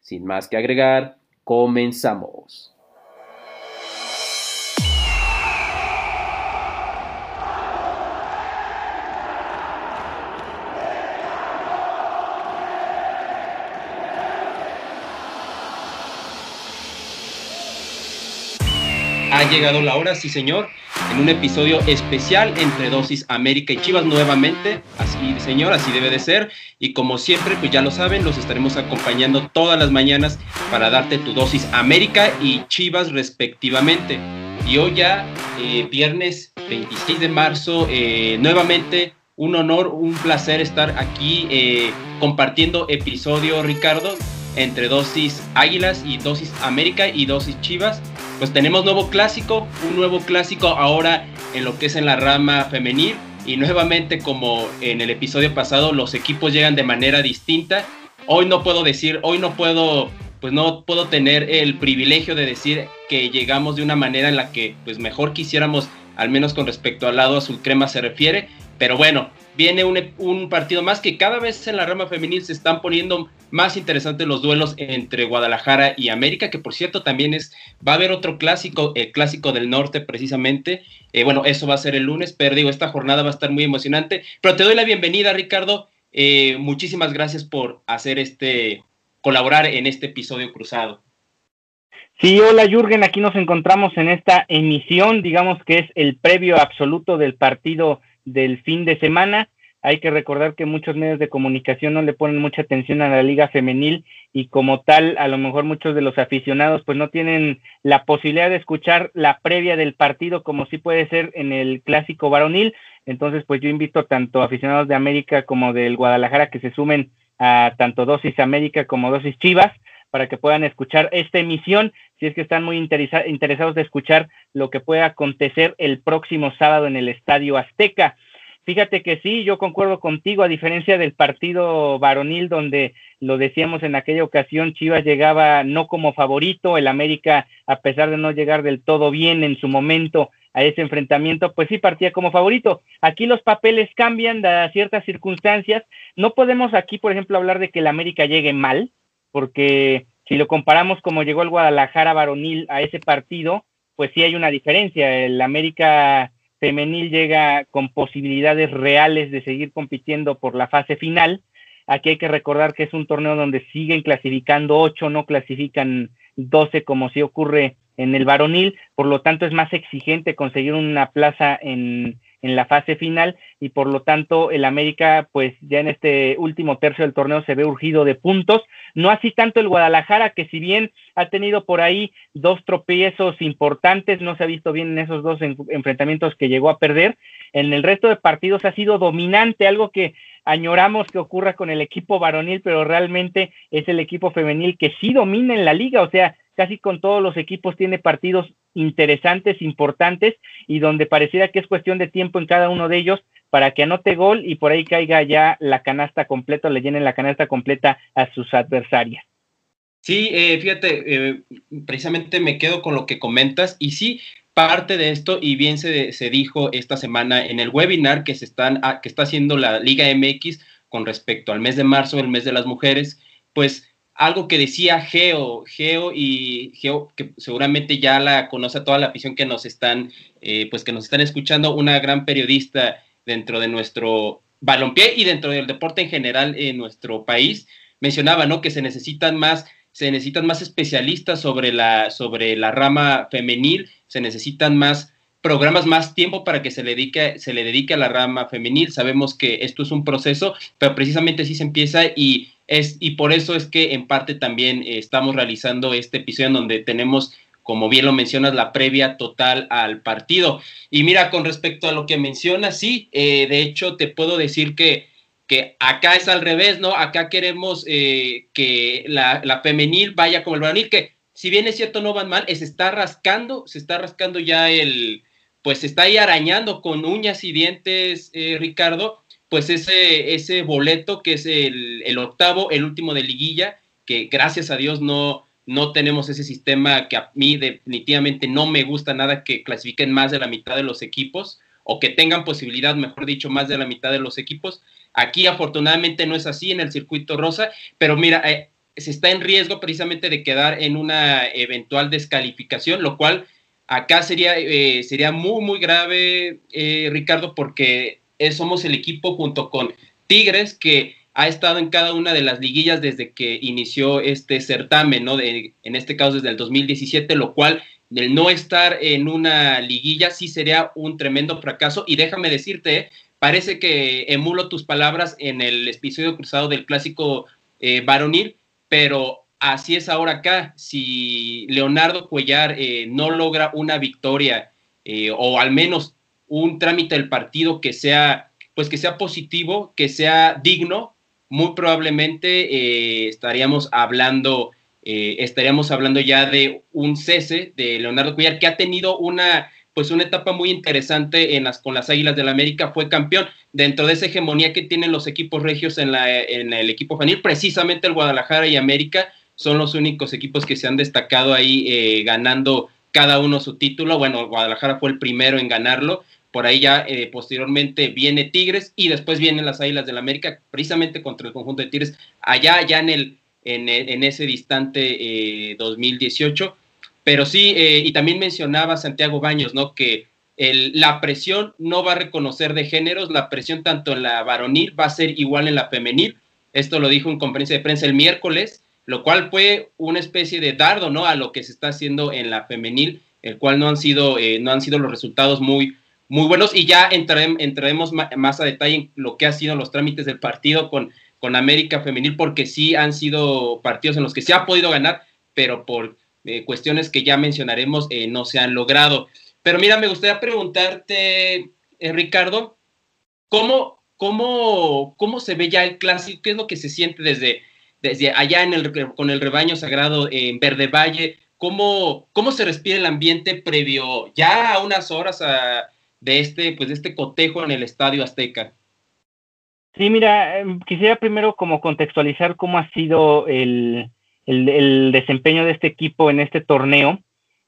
Sin más que agregar, comenzamos. Ha llegado la hora, sí señor, en un episodio especial entre Dosis América y Chivas nuevamente. Así, señor, así debe de ser. Y como siempre, pues ya lo saben, los estaremos acompañando todas las mañanas para darte tu dosis América y Chivas respectivamente. Y hoy ya, eh, viernes 26 de marzo, eh, nuevamente un honor, un placer estar aquí eh, compartiendo episodio, Ricardo, entre dosis Águilas y dosis América y dosis Chivas pues tenemos nuevo clásico, un nuevo clásico ahora en lo que es en la rama femenil y nuevamente como en el episodio pasado los equipos llegan de manera distinta. Hoy no puedo decir, hoy no puedo, pues no puedo tener el privilegio de decir que llegamos de una manera en la que pues mejor quisiéramos, al menos con respecto al lado azul crema se refiere, pero bueno, viene un, partido más que cada vez en la rama femenil se están poniendo más interesantes los duelos entre Guadalajara y América, que por cierto también es, va a haber otro clásico, el clásico del norte precisamente. Eh, bueno, eso va a ser el lunes, pero digo, esta jornada va a estar muy emocionante. Pero te doy la bienvenida, Ricardo. Eh, muchísimas gracias por hacer este, colaborar en este episodio cruzado. Sí, hola Jürgen, aquí nos encontramos en esta emisión, digamos que es el previo absoluto del partido del fin de semana. Hay que recordar que muchos medios de comunicación no le ponen mucha atención a la liga femenil y como tal, a lo mejor muchos de los aficionados pues no tienen la posibilidad de escuchar la previa del partido como sí puede ser en el clásico varonil. Entonces, pues yo invito tanto aficionados de América como del Guadalajara que se sumen a tanto Dosis América como Dosis Chivas para que puedan escuchar esta emisión, si es que están muy interesados de escuchar lo que pueda acontecer el próximo sábado en el Estadio Azteca. Fíjate que sí, yo concuerdo contigo, a diferencia del partido varonil, donde lo decíamos en aquella ocasión, Chivas llegaba no como favorito, el América, a pesar de no llegar del todo bien en su momento a ese enfrentamiento, pues sí partía como favorito. Aquí los papeles cambian, dadas ciertas circunstancias. No podemos aquí, por ejemplo, hablar de que el América llegue mal, porque si lo comparamos como llegó el Guadalajara varonil a ese partido, pues sí hay una diferencia. El América femenil llega con posibilidades reales de seguir compitiendo por la fase final. Aquí hay que recordar que es un torneo donde siguen clasificando ocho, no clasifican doce como si ocurre en el varonil, por lo tanto es más exigente conseguir una plaza en, en la fase final y por lo tanto el América pues ya en este último tercio del torneo se ve urgido de puntos, no así tanto el Guadalajara que si bien ha tenido por ahí dos tropiezos importantes, no se ha visto bien en esos dos enfrentamientos que llegó a perder, en el resto de partidos ha sido dominante, algo que añoramos que ocurra con el equipo varonil, pero realmente es el equipo femenil que sí domina en la liga, o sea, casi con todos los equipos tiene partidos interesantes, importantes, y donde pareciera que es cuestión de tiempo en cada uno de ellos para que anote gol y por ahí caiga ya la canasta completa, le llenen la canasta completa a sus adversarias. Sí, eh, fíjate, eh, precisamente me quedo con lo que comentas y sí, parte de esto y bien se, se dijo esta semana en el webinar que se están ah, que está haciendo la Liga MX con respecto al mes de marzo, el mes de las mujeres, pues algo que decía Geo, Geo y Geo, que seguramente ya la conoce toda la afición que nos están, eh, pues que nos están escuchando, una gran periodista dentro de nuestro balompié y dentro del deporte en general en nuestro país, mencionaba, ¿no? Que se necesitan más, se necesitan más especialistas sobre la, sobre la rama femenil, se necesitan más programas más tiempo para que se le dedique, se le dedique a la rama femenil. Sabemos que esto es un proceso, pero precisamente así se empieza y es, y por eso es que en parte también eh, estamos realizando este episodio en donde tenemos, como bien lo mencionas, la previa total al partido. Y mira, con respecto a lo que mencionas, sí, eh, de hecho te puedo decir que, que acá es al revés, ¿no? Acá queremos eh, que la, femenil vaya como el varonil, que si bien es cierto no van mal, se está rascando, se está rascando ya el, pues se está ahí arañando con uñas y dientes, eh, Ricardo, pues ese, ese boleto que es el, el, octavo, el último de liguilla, que gracias a Dios no, no tenemos ese sistema que a mí definitivamente no me gusta nada que clasifiquen más de la mitad de los equipos o que tengan posibilidad, mejor dicho, más de la mitad de los equipos. Aquí afortunadamente no es así en el circuito rosa, pero mira, eh, se está en riesgo precisamente de quedar en una eventual descalificación, lo cual acá sería, eh, sería muy, muy grave, eh, Ricardo, porque somos el equipo junto con Tigres que ha estado en cada una de las liguillas desde que inició este certamen, ¿no? De, en este caso desde el 2017, lo cual del no estar en una liguilla sí sería un tremendo fracaso. Y déjame decirte, parece que emulo tus palabras en el episodio cruzado del clásico eh, varonil, pero así es ahora acá. Si Leonardo Cuellar eh, no logra una victoria eh, o al menos un trámite del partido que sea, pues que sea positivo, que sea digno, muy probablemente estaríamos hablando, estaríamos hablando ya de un cese de Leonardo Cuellar que ha tenido una pues una etapa muy interesante en las, con las Águilas del la América, fue campeón. Dentro de esa hegemonía que tienen los equipos regios en, la, en el equipo fanil, precisamente el Guadalajara y América son los únicos equipos que se han destacado ahí eh, ganando cada uno su título. Bueno, Guadalajara fue el primero en ganarlo. Por ahí ya eh, posteriormente viene Tigres y después vienen las Águilas del la América, precisamente contra el conjunto de Tigres, allá, ya en, el, en, en ese distante 2018 eh, pero sí, eh, y también mencionaba Santiago Baños, ¿no? Que el, la presión no va a reconocer de géneros, la presión tanto en la varonil va a ser igual en la femenil. Esto lo dijo en conferencia de prensa el miércoles, lo cual fue una especie de dardo, ¿no? A lo que se está haciendo en la femenil, el cual no han sido, eh, no han sido los resultados muy, muy buenos. Y ya entraremos más a detalle en lo que han sido los trámites del partido con, con América Femenil, porque sí han sido partidos en los que se ha podido ganar, pero por eh, cuestiones que ya mencionaremos eh, no se han logrado. Pero mira, me gustaría preguntarte, eh, Ricardo, ¿cómo, cómo, ¿cómo se ve ya el clásico? ¿Qué es lo que se siente desde, desde allá en el, con el rebaño sagrado en Verde Valle? ¿Cómo, ¿Cómo se respira el ambiente previo ya a unas horas de, este, pues, de este cotejo en el Estadio Azteca? Sí, mira, em, quisiera primero como contextualizar cómo ha sido el, el, desempeño de este equipo en este torneo.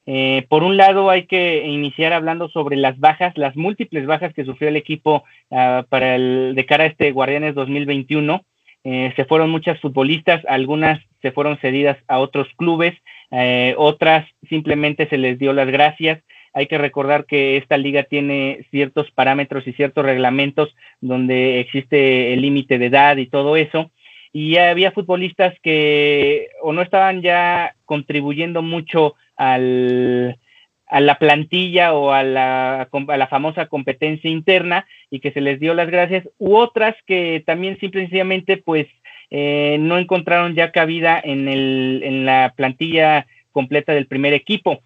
Eh, por un lado, hay que iniciar hablando sobre las bajas, las múltiples bajas que sufrió el equipo uh, para el, de cara a este Guardianes 2021. Eh, se fueron muchas futbolistas, algunas se fueron cedidas a otros clubes, eh, otras simplemente se les dio las gracias. Hay que recordar que esta liga tiene ciertos parámetros y ciertos reglamentos donde existe el límite de edad y todo eso y había futbolistas que o no estaban ya contribuyendo mucho al, a la plantilla o a la, a la, famosa competencia interna y que se les dio las gracias, u otras que también simplemente pues eh, no encontraron ya cabida en, el, en la plantilla completa del primer equipo.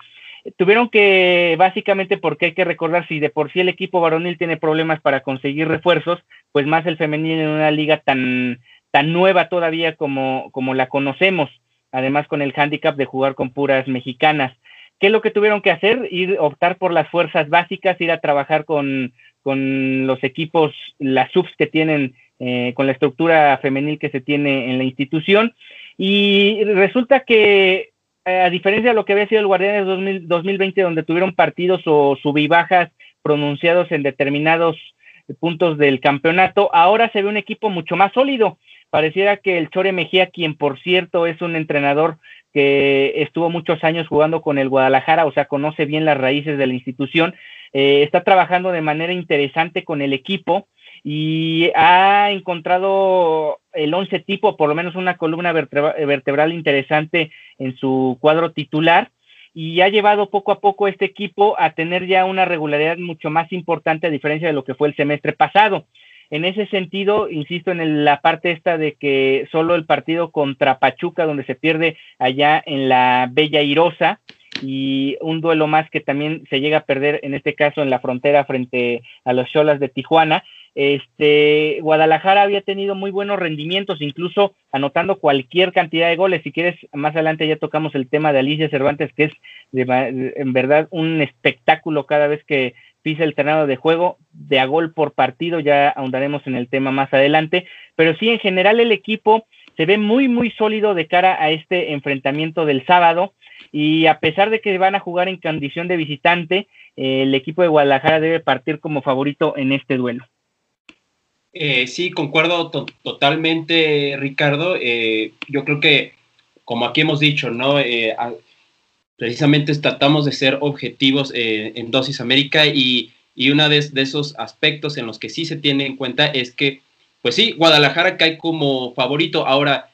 Tuvieron que, básicamente, porque hay que recordar, si de por sí el equipo varonil tiene problemas para conseguir refuerzos, pues más el femenino en una liga tan, tan nueva todavía como, como la conocemos, además con el hándicap de jugar con puras mexicanas. ¿Qué es lo que tuvieron que hacer? Ir optar por las fuerzas básicas, ir a trabajar con, con los equipos, las subs que tienen, eh, con la estructura femenil que se tiene en la institución. Y resulta que, a diferencia de lo que había sido el Guardianes 2020, donde tuvieron partidos o sub bajas pronunciados en determinados puntos del campeonato, ahora se ve un equipo mucho más sólido. Pareciera que el Chore Mejía, quien por cierto es un entrenador que estuvo muchos años jugando con el Guadalajara, o sea, conoce bien las raíces de la institución, eh, está trabajando de manera interesante con el equipo y ha encontrado el once tipo, por lo menos una columna vertebral interesante en su cuadro titular y ha llevado poco a poco este equipo a tener ya una regularidad mucho más importante a diferencia de lo que fue el semestre pasado. En ese sentido, insisto en la parte esta de que solo el partido contra Pachuca, donde se pierde allá en la Bella Irosa, y un duelo más que también se llega a perder, en este caso en la frontera frente a los Cholas de Tijuana, este, Guadalajara había tenido muy buenos rendimientos, incluso anotando cualquier cantidad de goles. Si quieres, más adelante ya tocamos el tema de Alicia Cervantes, que es en verdad un espectáculo cada vez que pisa el terreno de juego, de a gol por partido, ya ahondaremos en el tema más adelante, pero sí, en general el equipo se ve muy, muy sólido de cara a este enfrentamiento del sábado y a pesar de que van a jugar en condición de visitante, el equipo de Guadalajara debe partir como favorito en este duelo. Eh, sí, concuerdo totalmente, Ricardo. Eh, yo creo que, como aquí hemos dicho, ¿no? Eh, precisamente tratamos de ser objetivos en Dosis América y, y uno de, esos aspectos en los que sí se tiene en cuenta es que, pues sí, Guadalajara cae como favorito. Ahora,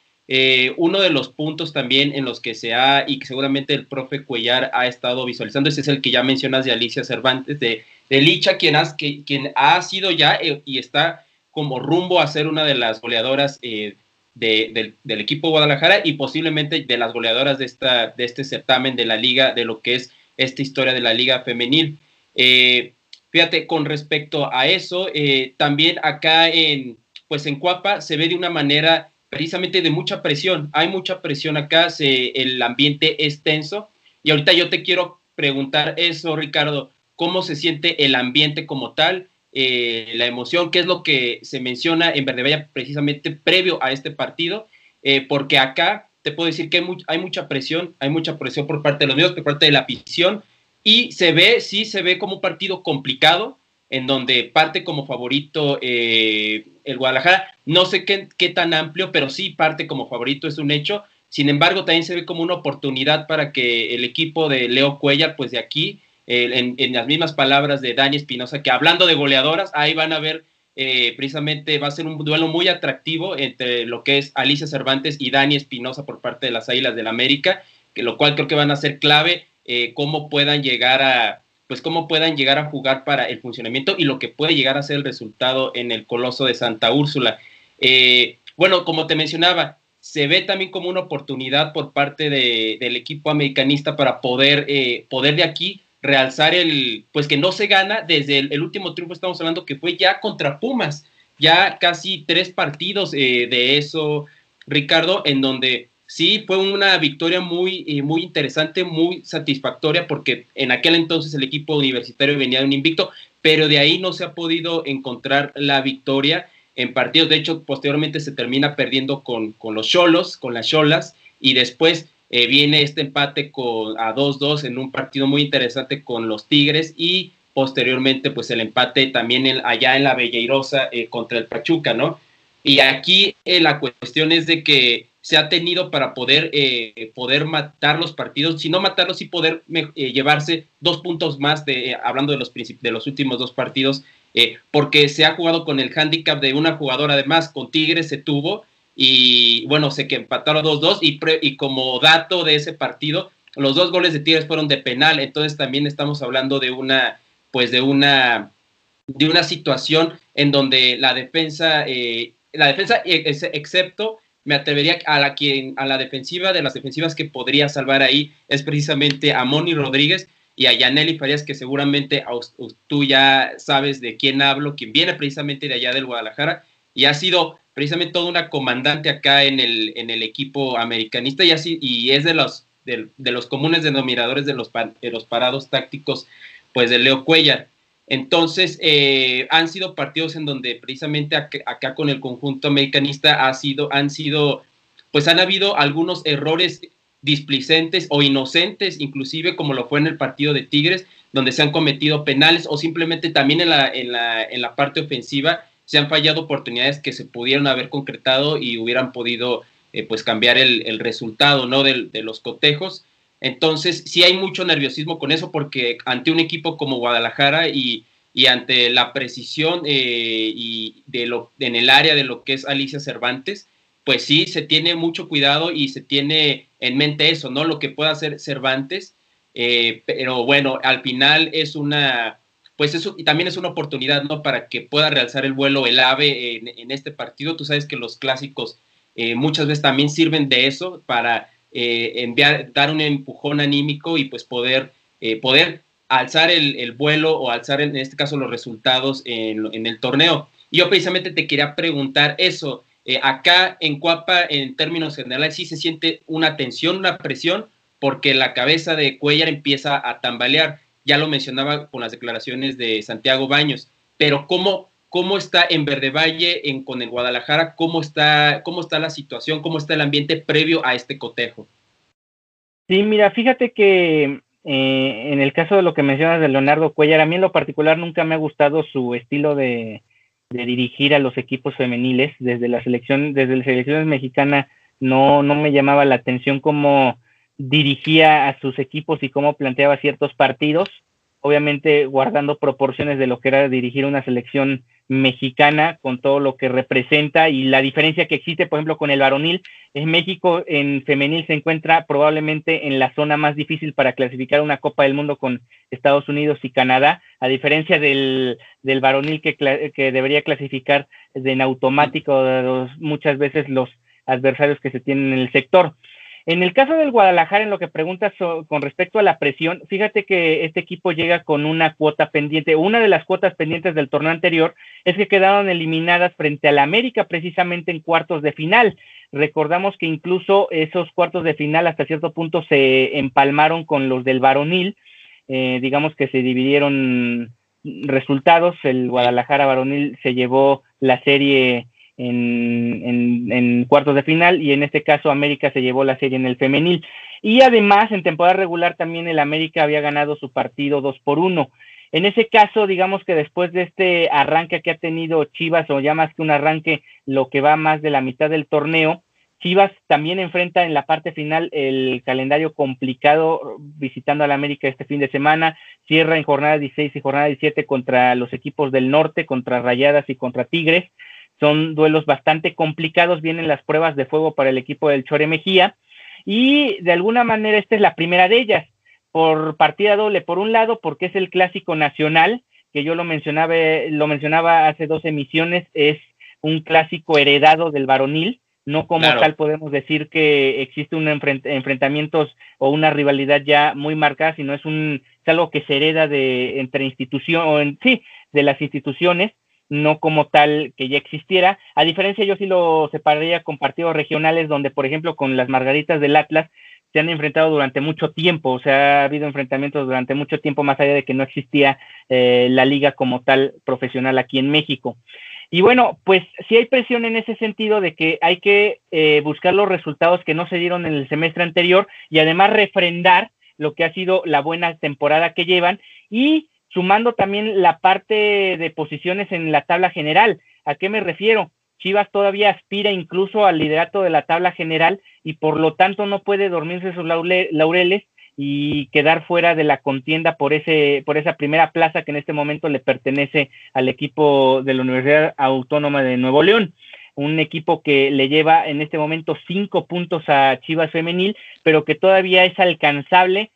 uno de los puntos también en los que se ha, y que seguramente el profe Cuellar ha estado visualizando, ese es el que ya mencionas de Alicia Cervantes, de, de Licha, quien, que, quien ha sido ya y está como rumbo a ser una de las goleadoras eh, del, equipo Guadalajara y posiblemente de las goleadoras de, esta, de este certamen de la liga, de lo que es esta historia de la liga femenil. Eh, fíjate, con respecto a eso, eh, también acá en, pues en Cuapa se ve de una manera precisamente de mucha presión. Hay mucha presión acá, se, el ambiente es tenso. Y ahorita yo te quiero preguntar eso, Ricardo, ¿cómo se siente el ambiente como tal? Eh, la emoción, que es lo que se menciona en Verde precisamente previo a este partido, eh, porque acá te puedo decir que hay, mucha presión, hay mucha presión por parte de los medios, por parte de la afición, y se ve, sí se ve como un partido complicado, en donde parte como favorito eh, el Guadalajara, no sé qué, qué tan amplio, pero sí parte como favorito, es un hecho, sin embargo también se ve como una oportunidad para que el equipo de Leo Cuellar, pues de aquí, en, las mismas palabras de Dani Espinosa, que hablando de goleadoras, ahí van a ver eh, precisamente, va a ser un duelo muy atractivo entre lo que es Alicia Cervantes y Dani Espinosa por parte de las Águilas del América, que lo cual creo que van a ser clave eh, cómo puedan llegar a pues cómo puedan llegar a jugar para el funcionamiento y lo que puede llegar a ser el resultado en el Coloso de Santa Úrsula. Eh, bueno, como te mencionaba, se ve también como una oportunidad por parte del equipo americanista para poder, poder de aquí realzar el, pues que no se gana desde el, último triunfo, estamos hablando que fue ya contra Pumas, ya casi tres partidos eh, de eso, Ricardo, en donde sí fue una victoria muy, eh, muy interesante, muy satisfactoria, porque en aquel entonces el equipo universitario venía de un invicto, pero de ahí no se ha podido encontrar la victoria en partidos. De hecho, posteriormente se termina perdiendo con, con los Cholos, con las Cholas, y después eh, viene este empate con, a 2-2 en un partido muy interesante con los Tigres y posteriormente pues el empate también allá en la Belleirosa eh, contra el Pachuca, ¿no? Y aquí eh, la cuestión es de que se ha tenido para poder, poder matar los partidos, si no matarlos, y poder llevarse dos puntos más, de, hablando de los, de los últimos dos partidos, porque se ha jugado con el handicap de una jugadora además, con Tigres se tuvo, y bueno, sé que empataron 2-2 y, y como dato de ese partido, los dos goles de Tigres fueron de penal, entonces también estamos hablando de una, pues de una, de una situación en donde la defensa, eh, la defensa, eh, excepto, me atrevería a la, quien, a la defensiva, de las defensivas que podría salvar ahí, es precisamente a Moni Rodríguez y a Yaneli Farías, que seguramente tú ya sabes de quién hablo, quien viene precisamente de allá del Guadalajara, y ha sido precisamente toda una comandante acá en el, en el equipo americanista y así, y es de los, de, los comunes denominadores de los, de los parados tácticos, pues de Leo Cuellar. Entonces, eh, han sido partidos en donde precisamente acá, con el conjunto americanista ha sido, han sido, pues han habido algunos errores displicentes o inocentes, inclusive como lo fue en el partido de Tigres, donde se han cometido penales o simplemente también en la, en la, en la parte ofensiva se han fallado oportunidades que se pudieron haber concretado y hubieran podido eh, pues cambiar el, resultado ¿no? de, los cotejos. Entonces, sí hay mucho nerviosismo con eso porque ante un equipo como Guadalajara y, ante la precisión eh, y de lo, en el área de lo que es Alicia Cervantes, pues sí, se tiene mucho cuidado y se tiene en mente eso, ¿no? Lo que pueda hacer Cervantes, eh, pero bueno, al final es una, pues eso y también es una oportunidad, ¿no? Para que pueda realzar el vuelo el AVE en, este partido. Tú sabes que los clásicos eh, muchas veces también sirven de eso para eh, enviar, dar un empujón anímico y pues poder, eh, poder alzar el, vuelo o alzar en este caso los resultados en, el torneo. Y yo precisamente te quería preguntar eso. Eh, acá en Cuapa, en términos generales, sí se siente una tensión, una presión, porque la cabeza de Cuellar empieza a tambalear. Ya lo mencionaba con las declaraciones de Santiago Baños, pero ¿cómo, cómo está en Verde Valle, en, con el Guadalajara? ¿Cómo está, ¿Cómo está la situación? ¿Cómo está el ambiente previo a este cotejo? Sí, mira, fíjate que eh, en el caso de lo que mencionas de Leonardo Cuellar, a mí en lo particular nunca me ha gustado su estilo de, de dirigir a los equipos femeniles. Desde la selección, desde la selección mexicana no, no me llamaba la atención cómo dirigía a sus equipos y cómo planteaba ciertos partidos, obviamente guardando proporciones de lo que era dirigir una selección mexicana con todo lo que representa y la diferencia que existe, por ejemplo, con el varonil. En México en femenil se encuentra probablemente en la zona más difícil para clasificar una Copa del Mundo con Estados Unidos y Canadá, a diferencia del, del varonil que, que debería clasificar en automático muchas veces los adversarios que se tienen en el sector. En el caso del Guadalajara, en lo que preguntas con respecto a la presión, fíjate que este equipo llega con una cuota pendiente. Una de las cuotas pendientes del torneo anterior es que quedaron eliminadas frente a la América precisamente en cuartos de final. Recordamos que incluso esos cuartos de final hasta cierto punto se empalmaron con los del varonil. Eh, digamos que se dividieron resultados. El Guadalajara varonil se llevó la serie en, cuartos de final y en este caso América se llevó la serie en el femenil. Y además en temporada regular también el América había ganado su partido 2 por 1. En ese caso, digamos que después de este arranque que ha tenido Chivas, o ya más que un arranque, lo que va más de la mitad del torneo, Chivas también enfrenta en la parte final el calendario complicado visitando al América este fin de semana, cierra en jornada 16 y jornada 17 contra los equipos del norte, contra Rayadas y contra Tigres. Son duelos bastante complicados, vienen las pruebas de fuego para el equipo del Chore Mejía y de alguna manera esta es la primera de ellas, por partida doble, por un lado porque es el clásico nacional, que yo lo mencionaba, lo mencionaba hace dos emisiones, es un clásico heredado del varonil, no como tal podemos decir que existe un enfrentamientos o una rivalidad ya muy marcada, sino es un es algo que se hereda de entre instituciones, sí, de las instituciones no como tal que ya existiera. A diferencia, yo sí lo separaría con partidos regionales, donde, por ejemplo, con las Margaritas del Atlas se han enfrentado durante mucho tiempo, o sea, ha habido enfrentamientos durante mucho tiempo, más allá de que no existía eh, la liga como tal profesional aquí en México. Y bueno, pues sí hay presión en ese sentido de que hay que eh, buscar los resultados que no se dieron en el semestre anterior y además refrendar lo que ha sido la buena temporada que llevan y sumando también la parte de posiciones en la tabla general. ¿A qué me refiero? Chivas todavía aspira incluso al liderato de la tabla general y por lo tanto no puede dormirse sus laureles y quedar fuera de la contienda por ese por esa primera plaza que en este momento le pertenece al equipo de la Universidad Autónoma de Nuevo León un equipo que le lleva en este momento cinco puntos a Chivas femenil pero que todavía es alcanzable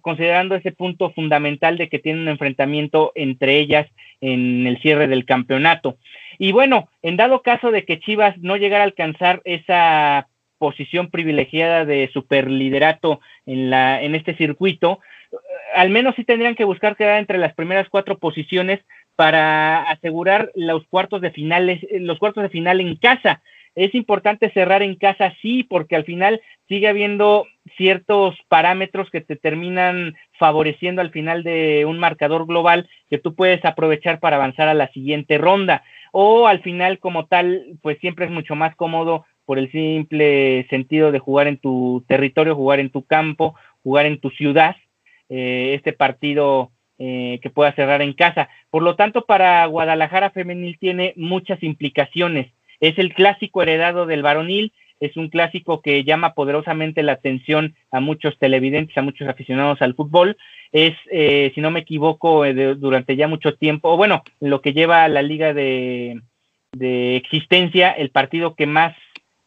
considerando ese punto fundamental de que tiene un enfrentamiento entre ellas en el cierre del campeonato. Y bueno, en dado caso de que Chivas no llegara a alcanzar esa posición privilegiada de superliderato en, la, en este circuito, al menos sí tendrían que buscar quedar entre las primeras cuatro posiciones para asegurar los cuartos de finales, los cuartos de final en casa. Es importante cerrar en casa, sí, porque al final sigue habiendo ciertos parámetros que te terminan favoreciendo al final de un marcador global que tú puedes aprovechar para avanzar a la siguiente ronda. O al final, como tal, pues siempre es mucho más cómodo por el simple sentido de jugar en tu territorio, jugar en tu campo, jugar en tu ciudad, eh, este partido eh, que pueda cerrar en casa. Por lo tanto, para Guadalajara Femenil tiene muchas implicaciones es el clásico heredado del varonil, es un clásico que llama poderosamente la atención a muchos televidentes, a muchos aficionados al fútbol. Es, eh, si no me equivoco, eh, durante ya mucho tiempo, o bueno, lo que lleva la liga de, existencia, el partido que más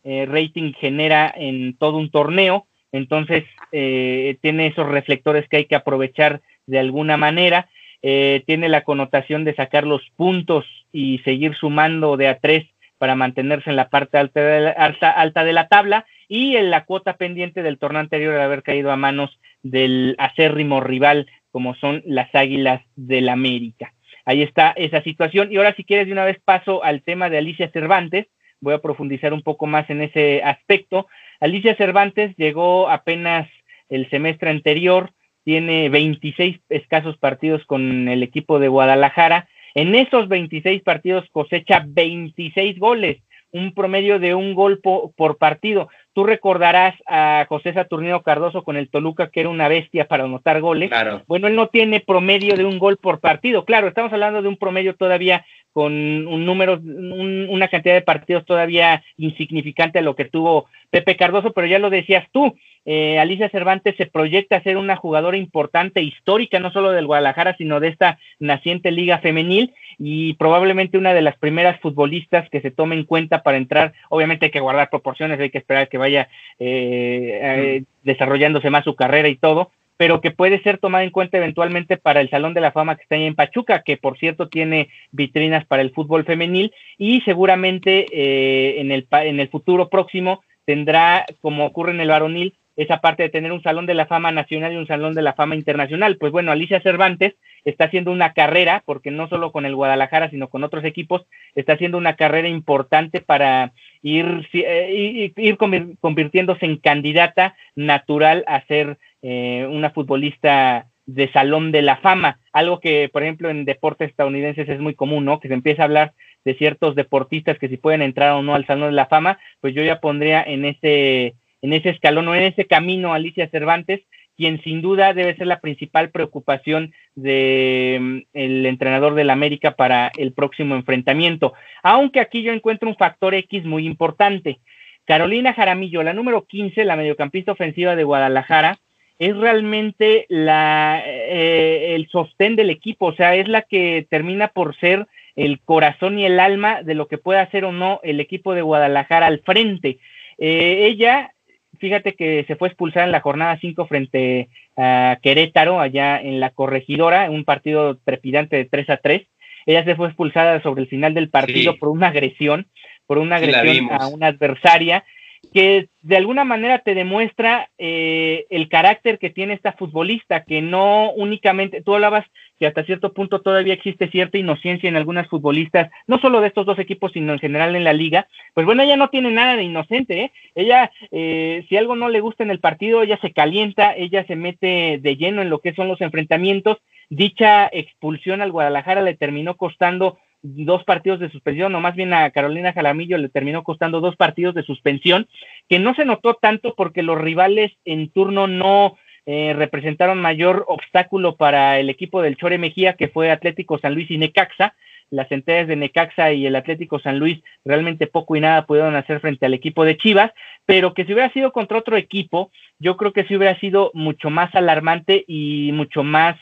eh, rating genera en todo un torneo. Entonces, tiene esos reflectores que hay que aprovechar de alguna manera. tiene la connotación de sacar los puntos y seguir sumando de a tres para mantenerse en la parte alta de la, alta, de la tabla y en la cuota pendiente del torneo anterior de haber caído a manos del acérrimo rival como son las Águilas del América. ahí está esa situación. Y ahora si quieres de una vez paso al tema de Alicia Cervantes, voy a profundizar un poco más en ese aspecto. Alicia Cervantes llegó apenas el semestre anterior, tiene 26 escasos partidos con el equipo de Guadalajara. En esos 26 partidos cosecha 26 goles, un promedio de un gol por partido. Tú recordarás a José Saturnino Cardoso con el Toluca, que era una bestia para anotar goles. Bueno, él no tiene promedio de un gol por partido. Claro, estamos hablando de un promedio todavía con un número, una cantidad de partidos todavía insignificante a lo que tuvo Pepe Cardoso, pero ya lo decías tú, eh, Alicia Cervantes se proyecta a ser una jugadora importante, histórica, no solo del Guadalajara, sino de esta naciente liga femenil y probablemente una de las primeras futbolistas que se tome en cuenta para entrar. Obviamente hay que guardar proporciones, hay que esperar que vaya eh, eh, desarrollándose más su carrera y todo, pero que puede ser tomada en cuenta eventualmente para el Salón de la Fama que está ahí en Pachuca, que por cierto tiene vitrinas para el fútbol femenil y seguramente eh, en, el, en el futuro próximo tendrá, como ocurre en el varonil, esa parte de tener un Salón de la Fama nacional y un Salón de la Fama internacional. Pues bueno, Alicia Cervantes está haciendo una carrera, porque no solo con el Guadalajara, sino con otros equipos, está haciendo una carrera importante para ir, eh, ir convirtiéndose en candidata natural a ser eh, una futbolista de salón de la fama, algo que, por ejemplo, en deportes estadounidenses es muy común, ¿no? Que se empieza a hablar de ciertos deportistas que si pueden entrar o no al salón de la fama, pues yo ya pondría en ese, en ese escalón o en ese camino Alicia Cervantes, quien sin duda debe ser la principal preocupación del de, mm, entrenador del América para el próximo enfrentamiento. Aunque aquí yo encuentro un factor X muy importante. Carolina Jaramillo, la número 15, la mediocampista ofensiva de Guadalajara, es realmente la, eh, el sostén del equipo, o sea, es la que termina por ser el corazón y el alma de lo que pueda hacer o no el equipo de Guadalajara al frente. Eh, ella, fíjate que se fue expulsada en la jornada 5 frente a Querétaro, allá en la corregidora, un partido trepidante de 3 a 3. Ella se fue expulsada sobre el final del partido por una agresión, por una agresión a una adversaria que de alguna manera te demuestra eh, el carácter que tiene esta futbolista, que no únicamente, tú hablabas que hasta cierto punto todavía existe cierta inocencia en algunas futbolistas, no solo de estos dos equipos, sino en general en la liga, pues bueno, ella no tiene nada de inocente, ¿eh? ella, eh, si algo no le gusta en el partido, ella se calienta, ella se mete de lleno en lo que son los enfrentamientos, dicha expulsión al Guadalajara le terminó costando dos partidos de suspensión, o más bien a Carolina Jalamillo le terminó costando dos partidos de suspensión, que no se notó tanto porque los rivales en turno no eh, representaron mayor obstáculo para el equipo del Chore Mejía, que fue Atlético San Luis y Necaxa. Las centenas de Necaxa y el Atlético San Luis realmente poco y nada pudieron hacer frente al equipo de Chivas, pero que si hubiera sido contra otro equipo, yo creo que sí hubiera sido mucho más alarmante y mucho más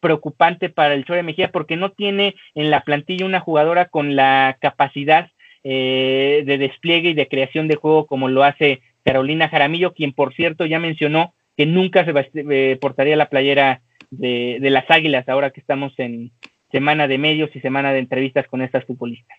preocupante para el Chore Mejía porque no tiene en la plantilla una jugadora con la capacidad eh, de despliegue y de creación de juego como lo hace Carolina Jaramillo, quien por cierto ya mencionó que nunca se eh, portaría la playera de, de, las Águilas ahora que estamos en semana de medios y semana de entrevistas con estas futbolistas.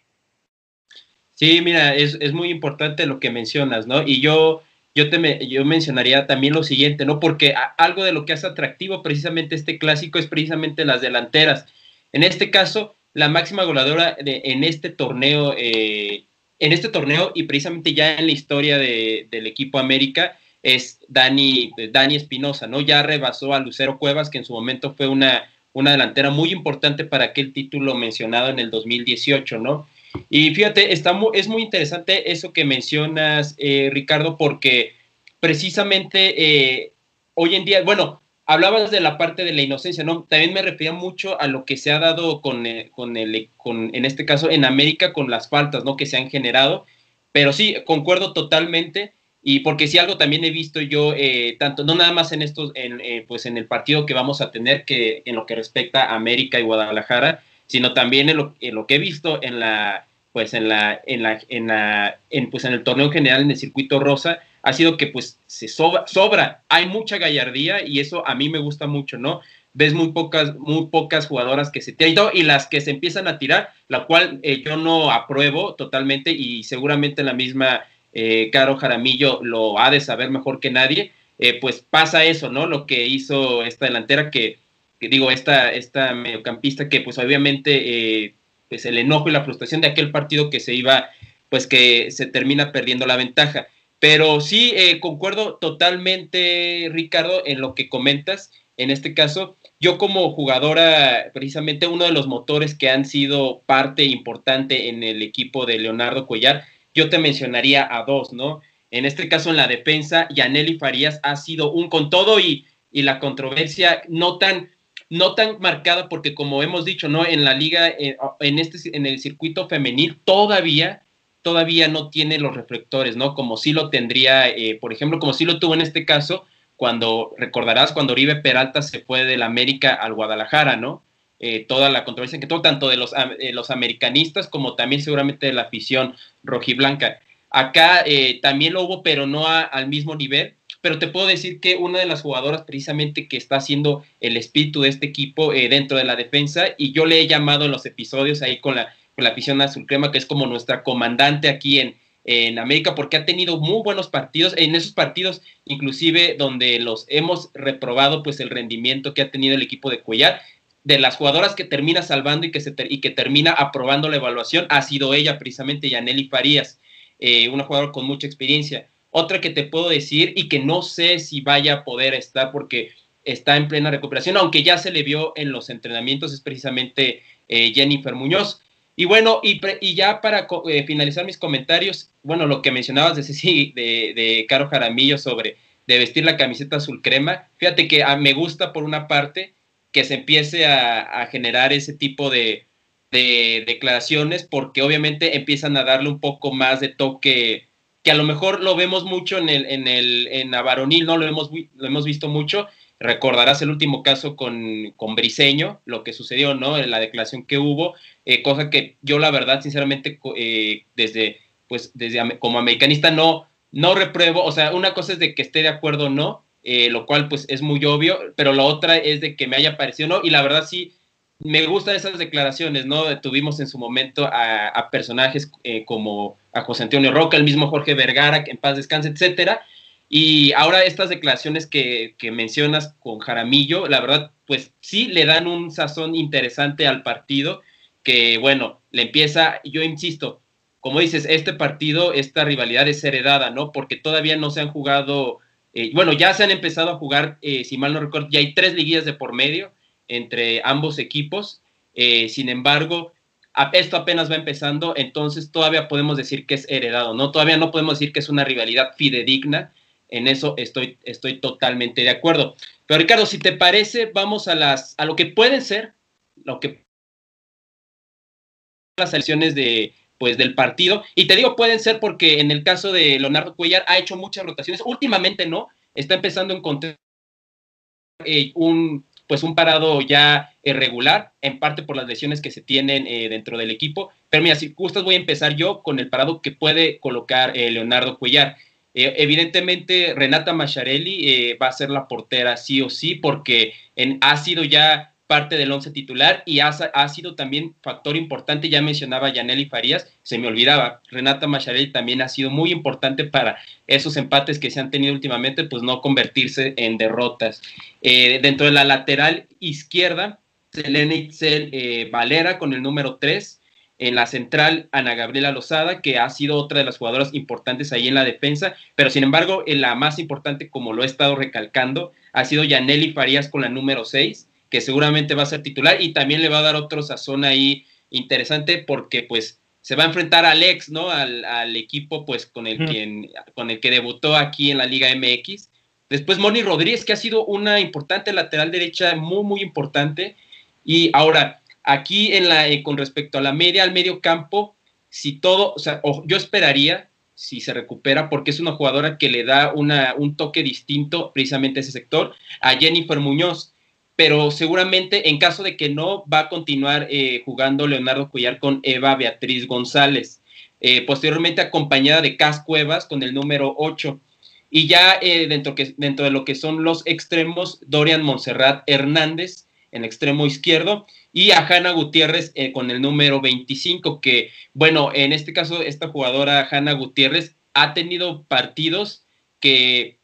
Sí, mira, es, es muy importante lo que mencionas, ¿no? Y yo yo, te yo mencionaría también lo siguiente, ¿no? Porque algo de lo que hace atractivo precisamente este clásico es precisamente las delanteras. En este caso, la máxima goleadora de, en este torneo, eh, en este torneo y precisamente ya en la historia del equipo América es Dani, Dani Espinosa, ¿no? Ya rebasó a Lucero Cuevas, que en su momento fue una, una delantera muy importante para aquel título mencionado en el 2018, ¿no? Y fíjate, está es muy interesante eso que mencionas, eh, Ricardo, porque precisamente eh, hoy en día, bueno, hablabas de la parte de la inocencia, ¿no? También me refería mucho a lo que se ha dado con, eh, con el, con, en este caso, en América, con las faltas, ¿no? Que se han generado. Pero sí, concuerdo totalmente. Y porque si algo también he visto yo, tanto, no nada más en estos, en, pues en el partido que vamos a tener, que en lo que respecta a América y Guadalajara, sino también en lo, en lo que he visto en la, pues en la, en la, en la, en, pues en el torneo general, en el circuito rosa, ha sido que pues se sobra, sobra, hay mucha gallardía y eso a mí me gusta mucho, ¿no? Ves muy pocas, muy pocas jugadoras que se tiran y las que se empiezan a tirar, la cual eh, yo no apruebo totalmente y seguramente la misma eh, Caro Jaramillo lo ha de saber mejor que nadie, eh, pues pasa eso, ¿no? Lo que hizo esta delantera que digo, esta, esta mediocampista que pues obviamente eh, pues el enojo y la frustración de aquel partido que se iba, pues que se termina perdiendo la ventaja. Pero sí, eh, concuerdo totalmente, Ricardo, en lo que comentas. En este caso, yo como jugadora, precisamente uno de los motores que han sido parte importante en el equipo de Leonardo Cuellar, yo te mencionaría a dos, ¿no? En este caso, en la defensa, Yaneli Farías ha sido un con todo y, y la controversia no tan, no tan marcada, porque como hemos dicho, ¿no? En la liga, eh, en, este, en el circuito femenil, todavía todavía no tiene los reflectores, ¿no? Como sí lo tendría, eh, por ejemplo, como sí lo tuvo en este caso, cuando recordarás cuando Oribe Peralta se fue del América al Guadalajara, ¿no? Eh, toda la controversia que tuvo tanto de los, eh, los americanistas como también seguramente de la afición rojiblanca. Acá también lo hubo, pero no al mismo nivel. Pero te puedo decir que una de las jugadoras precisamente que está haciendo el espíritu de este equipo dentro de la defensa, y yo le he llamado en los episodios ahí con la la afición azul crema, que es como nuestra comandante aquí en, en América, porque ha tenido muy buenos partidos, en esos partidos inclusive donde los hemos reprobado, pues el rendimiento que ha tenido el equipo de Cuellar, de las jugadoras que termina salvando y que, se y que termina aprobando la evaluación, ha sido ella precisamente, Yaneli Farías, eh, una jugadora con mucha experiencia. Otra que te puedo decir y que no sé si vaya a poder estar porque está en plena recuperación, aunque ya se le vio en los entrenamientos, es precisamente eh, Jennifer Muñoz. Y bueno, y, ya para eh, finalizar mis comentarios, bueno, lo que mencionabas de Ceci, de, de Caro Jaramillo sobre de vestir la camiseta azul crema, fíjate que a, ah, me gusta por una parte que se empiece a, generar ese tipo de, declaraciones porque obviamente empiezan a darle un poco más de toque que a lo mejor lo vemos mucho en el en el en la varonil, no lo hemos lo hemos visto mucho. Recordarás el último caso con, con Briseño, lo que sucedió, ¿no? En la declaración que hubo, eh, cosa que yo la verdad, sinceramente, eh, desde, pues, desde como americanista no, no repruebo, o sea, una cosa es de que esté de acuerdo o no, eh, lo cual pues es muy obvio, pero la otra es de que me haya parecido no, y la verdad sí, me gustan esas declaraciones, ¿no? Tuvimos en su momento a, personajes como a José Antonio Roca, el mismo Jorge Vergara, que en paz descanse, etcétera, y ahora estas declaraciones que, mencionas con Jaramillo, la verdad, pues sí le dan un sazón interesante al partido, que bueno, le empieza, yo insisto, como dices, este partido, esta rivalidad es heredada, ¿no? Porque todavía no se han jugado, eh, bueno, ya se han empezado a jugar, eh, si mal no recuerdo, ya hay tres liguillas de por medio entre ambos equipos, eh, sin embargo, esto apenas va empezando, entonces todavía podemos decir que es heredado, ¿no? Todavía no podemos decir que es una rivalidad fidedigna, en eso estoy, estoy totalmente de acuerdo. Pero Ricardo, si te parece, vamos a, las, a lo que pueden ser, lo que las elecciones de, pues, del partido. Y te digo, pueden ser porque en el caso de Leonardo Cuellar ha hecho muchas rotaciones. Últimamente no, está empezando a encontrar eh, un, pues, un parado ya irregular, en parte por las lesiones que se tienen eh, dentro del equipo. Pero mira, si gustas, voy a empezar yo con el parado que puede colocar eh, Leonardo Cuellar. Eh, evidentemente, Renata Macharelli eh, va a ser la portera sí o sí, porque en, ha sido ya parte del once titular y ha, ha, sido también factor importante. Ya mencionaba Yaneli Farías, se me olvidaba. Renata Macharelli también ha sido muy importante para esos empates que se han tenido últimamente, pues no convertirse en derrotas. Eh, dentro de la lateral izquierda, Selene Itzel Valera con el número 3 en la central Ana Gabriela Lozada, que ha sido otra de las jugadoras importantes ahí en la defensa, pero sin embargo, en la más importante, como lo he estado recalcando, ha sido Yaneli Farías con la número 6, que seguramente va a ser titular y también le va a dar otro sazón ahí interesante porque pues se va a enfrentar a Alex, ¿no? Al, equipo pues con el, quien, con el que debutó aquí en la Liga MX. Después Moni Rodríguez, que ha sido una importante lateral derecha, muy, muy importante. Y ahora, Aquí en la, eh, con respecto a la media, al medio campo, si todo, o sea, yo esperaría, si se recupera, porque es una jugadora que le da una, un toque distinto precisamente a ese sector, a Jennifer Muñoz. Pero seguramente en caso de que no, va a continuar eh, jugando Leonardo Cuyar con Eva Beatriz González. Eh, posteriormente acompañada de Cas Cuevas con el número 8. Y ya dentro, que, dentro de lo que son los extremos, Dorian Montserrat Hernández en extremo izquierdo y a Hanna Gutiérrez eh, con el número 25, que bueno, en este caso esta jugadora Hanna Gutiérrez ha tenido partidos que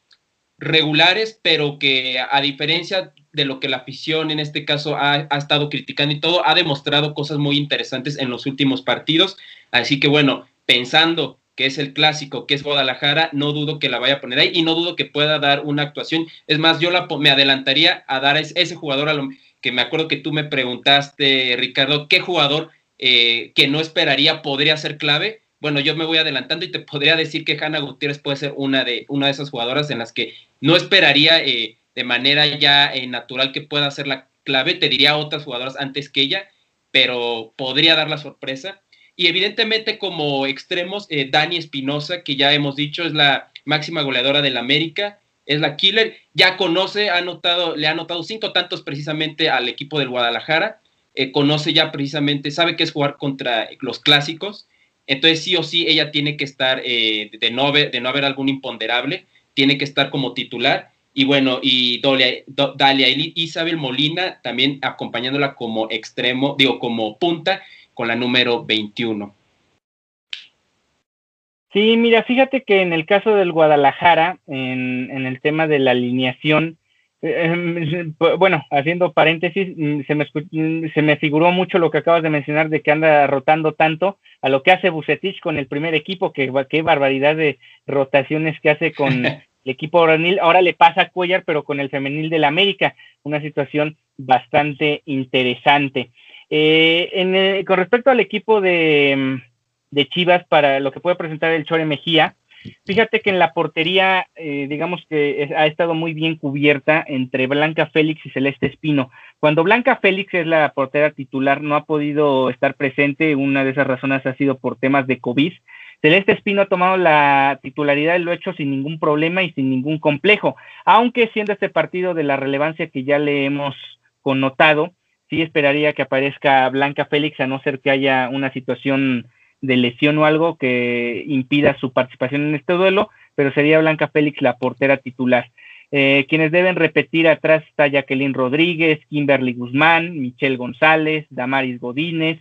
regulares, pero que a diferencia de lo que la afición en este caso ha, ha, estado criticando y todo, ha demostrado cosas muy interesantes en los últimos partidos. Así que bueno, pensando que es el clásico, que es Guadalajara, no dudo que la vaya a poner ahí y no dudo que pueda dar una actuación. Es más, yo la, me adelantaría a dar a ese jugador a lo que me acuerdo que tú me preguntaste, Ricardo, ¿qué jugador eh, que no esperaría podría ser clave? Bueno, yo me voy adelantando y te podría decir que Hanna Gutiérrez puede ser una de, una de esas jugadoras en las que no esperaría eh, de manera ya eh, natural que pueda ser la clave. Te diría otras jugadoras antes que ella, pero podría dar la sorpresa. Y evidentemente como extremos, eh, Dani Espinosa, que ya hemos dicho es la máxima goleadora del América, es la killer, ya conoce, ha anotado, le ha anotado cinco tantos precisamente al equipo del Guadalajara, eh, conoce ya precisamente, sabe que es jugar contra los clásicos, entonces sí o sí ella tiene que estar, eh, de, no de no haber algún imponderable, tiene que estar como titular. Y bueno, y Dalia, Dalia Isabel Molina también acompañándola como extremo, digo, como punta, con la número 21. Sí, mira, fíjate que en el caso del Guadalajara, en, el tema de la alineación, eh, em, bueno, haciendo paréntesis, mm, se me, mm, se me figuró mucho lo que acabas de mencionar de que anda rotando tanto a lo que hace Bucetich con el primer equipo, que qué barbaridad de rotaciones que hace con el equipo varonil. Ahora le pasa a Cuellar, pero con el femenil del América, una situación bastante interesante. Eh, en con respecto al equipo de, Chivas para lo que puede presentar el Chore Mejía, fíjate que en la portería, eh, digamos que ha estado muy bien cubierta entre Blanca Félix y Celeste Espino. Cuando Blanca Félix es la portera titular, no ha podido estar presente, una de esas razones ha sido por temas de COVID. Celeste Espino ha tomado la titularidad y lo ha hecho sin ningún problema y sin ningún complejo, aunque siendo este partido de la relevancia que ya le hemos connotado, sí esperaría que aparezca Blanca Félix, a no ser que haya una situación de lesión o algo que impida su participación en este duelo, pero sería Blanca Félix la portera titular. Eh, quienes deben repetir atrás está Jacqueline Rodríguez, Kimberly Guzmán, Michelle González, Damaris Godínez,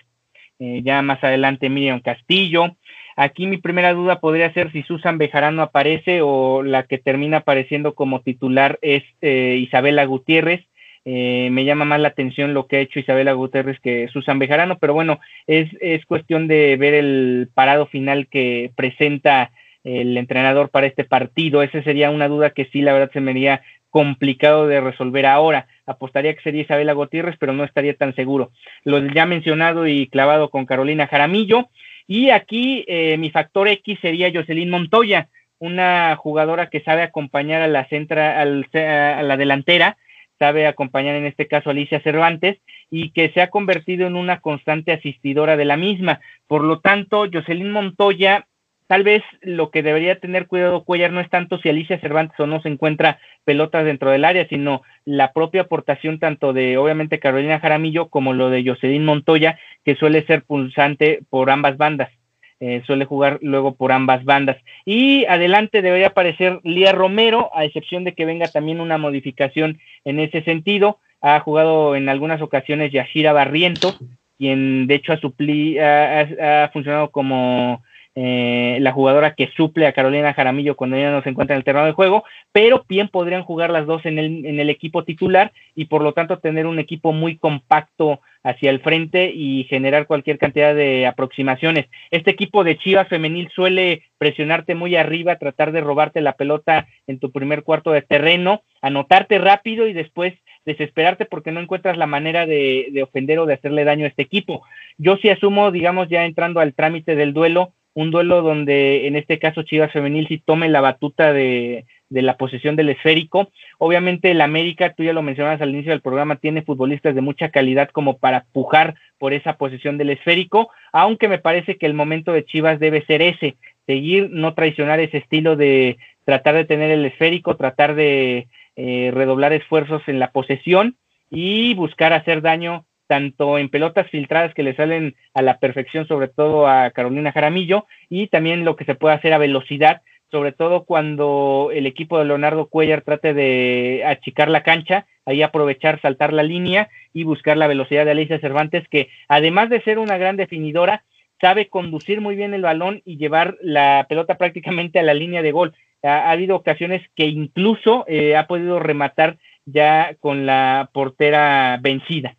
eh, ya más adelante Miriam Castillo. Aquí mi primera duda podría ser si Susan Bejarano aparece o la que termina apareciendo como titular es eh, Isabela Gutiérrez. Eh, me llama más la atención lo que ha hecho Isabela Guterres que Susan Bejarano, pero bueno, es, es cuestión de ver el parado final que presenta el entrenador para este partido. Esa sería una duda que sí, la verdad, se me haría complicado de resolver ahora. Apostaría que sería Isabela Gutiérrez, pero no estaría tan seguro. Lo ya mencionado y clavado con Carolina Jaramillo. Y aquí eh, mi factor X sería Jocelyn Montoya, una jugadora que sabe acompañar a la, centra, al, a la delantera, sabe acompañar en este caso a Alicia Cervantes y que se ha convertido en una constante asistidora de la misma. Por lo tanto, Jocelyn Montoya, tal vez lo que debería tener cuidado Cuellar no es tanto si Alicia Cervantes o no se encuentra pelotas dentro del área, sino la propia aportación tanto de obviamente Carolina Jaramillo como lo de Jocelyn Montoya, que suele ser pulsante por ambas bandas. Eh, suele jugar luego por ambas bandas. Y adelante debería aparecer Lía Romero, a excepción de que venga también una modificación en ese sentido. Ha jugado en algunas ocasiones Yashira Barriento, quien de hecho ha, ha funcionado como eh, la jugadora que suple a Carolina Jaramillo cuando ella no se encuentra en el terreno de juego, pero bien podrían jugar las dos en el, en el equipo titular y por lo tanto tener un equipo muy compacto hacia el frente y generar cualquier cantidad de aproximaciones. Este equipo de Chivas femenil suele presionarte muy arriba, tratar de robarte la pelota en tu primer cuarto de terreno, anotarte rápido y después desesperarte porque no encuentras la manera de, de ofender o de hacerle daño a este equipo. Yo sí asumo, digamos, ya entrando al trámite del duelo, un duelo donde en este caso Chivas Femenil sí tome la batuta de, la posesión del esférico. Obviamente el América, tú ya lo mencionabas al inicio del programa, tiene futbolistas de mucha calidad como para pujar por esa posesión del esférico, aunque me parece que el momento de Chivas debe ser ese, seguir, no traicionar ese estilo de tratar de tener el esférico, tratar de eh, redoblar esfuerzos en la posesión y buscar hacer daño tanto en pelotas filtradas que le salen a la perfección, sobre todo a Carolina Jaramillo, y también lo que se puede hacer a velocidad, sobre todo cuando el equipo de Leonardo Cuellar trate de achicar la cancha, ahí aprovechar, saltar la línea y buscar la velocidad de Alicia Cervantes, que además de ser una gran definidora, sabe conducir muy bien el balón y llevar la pelota prácticamente a la línea de gol. ha, habido ocasiones que incluso eh, ha podido rematar ya con la portera vencida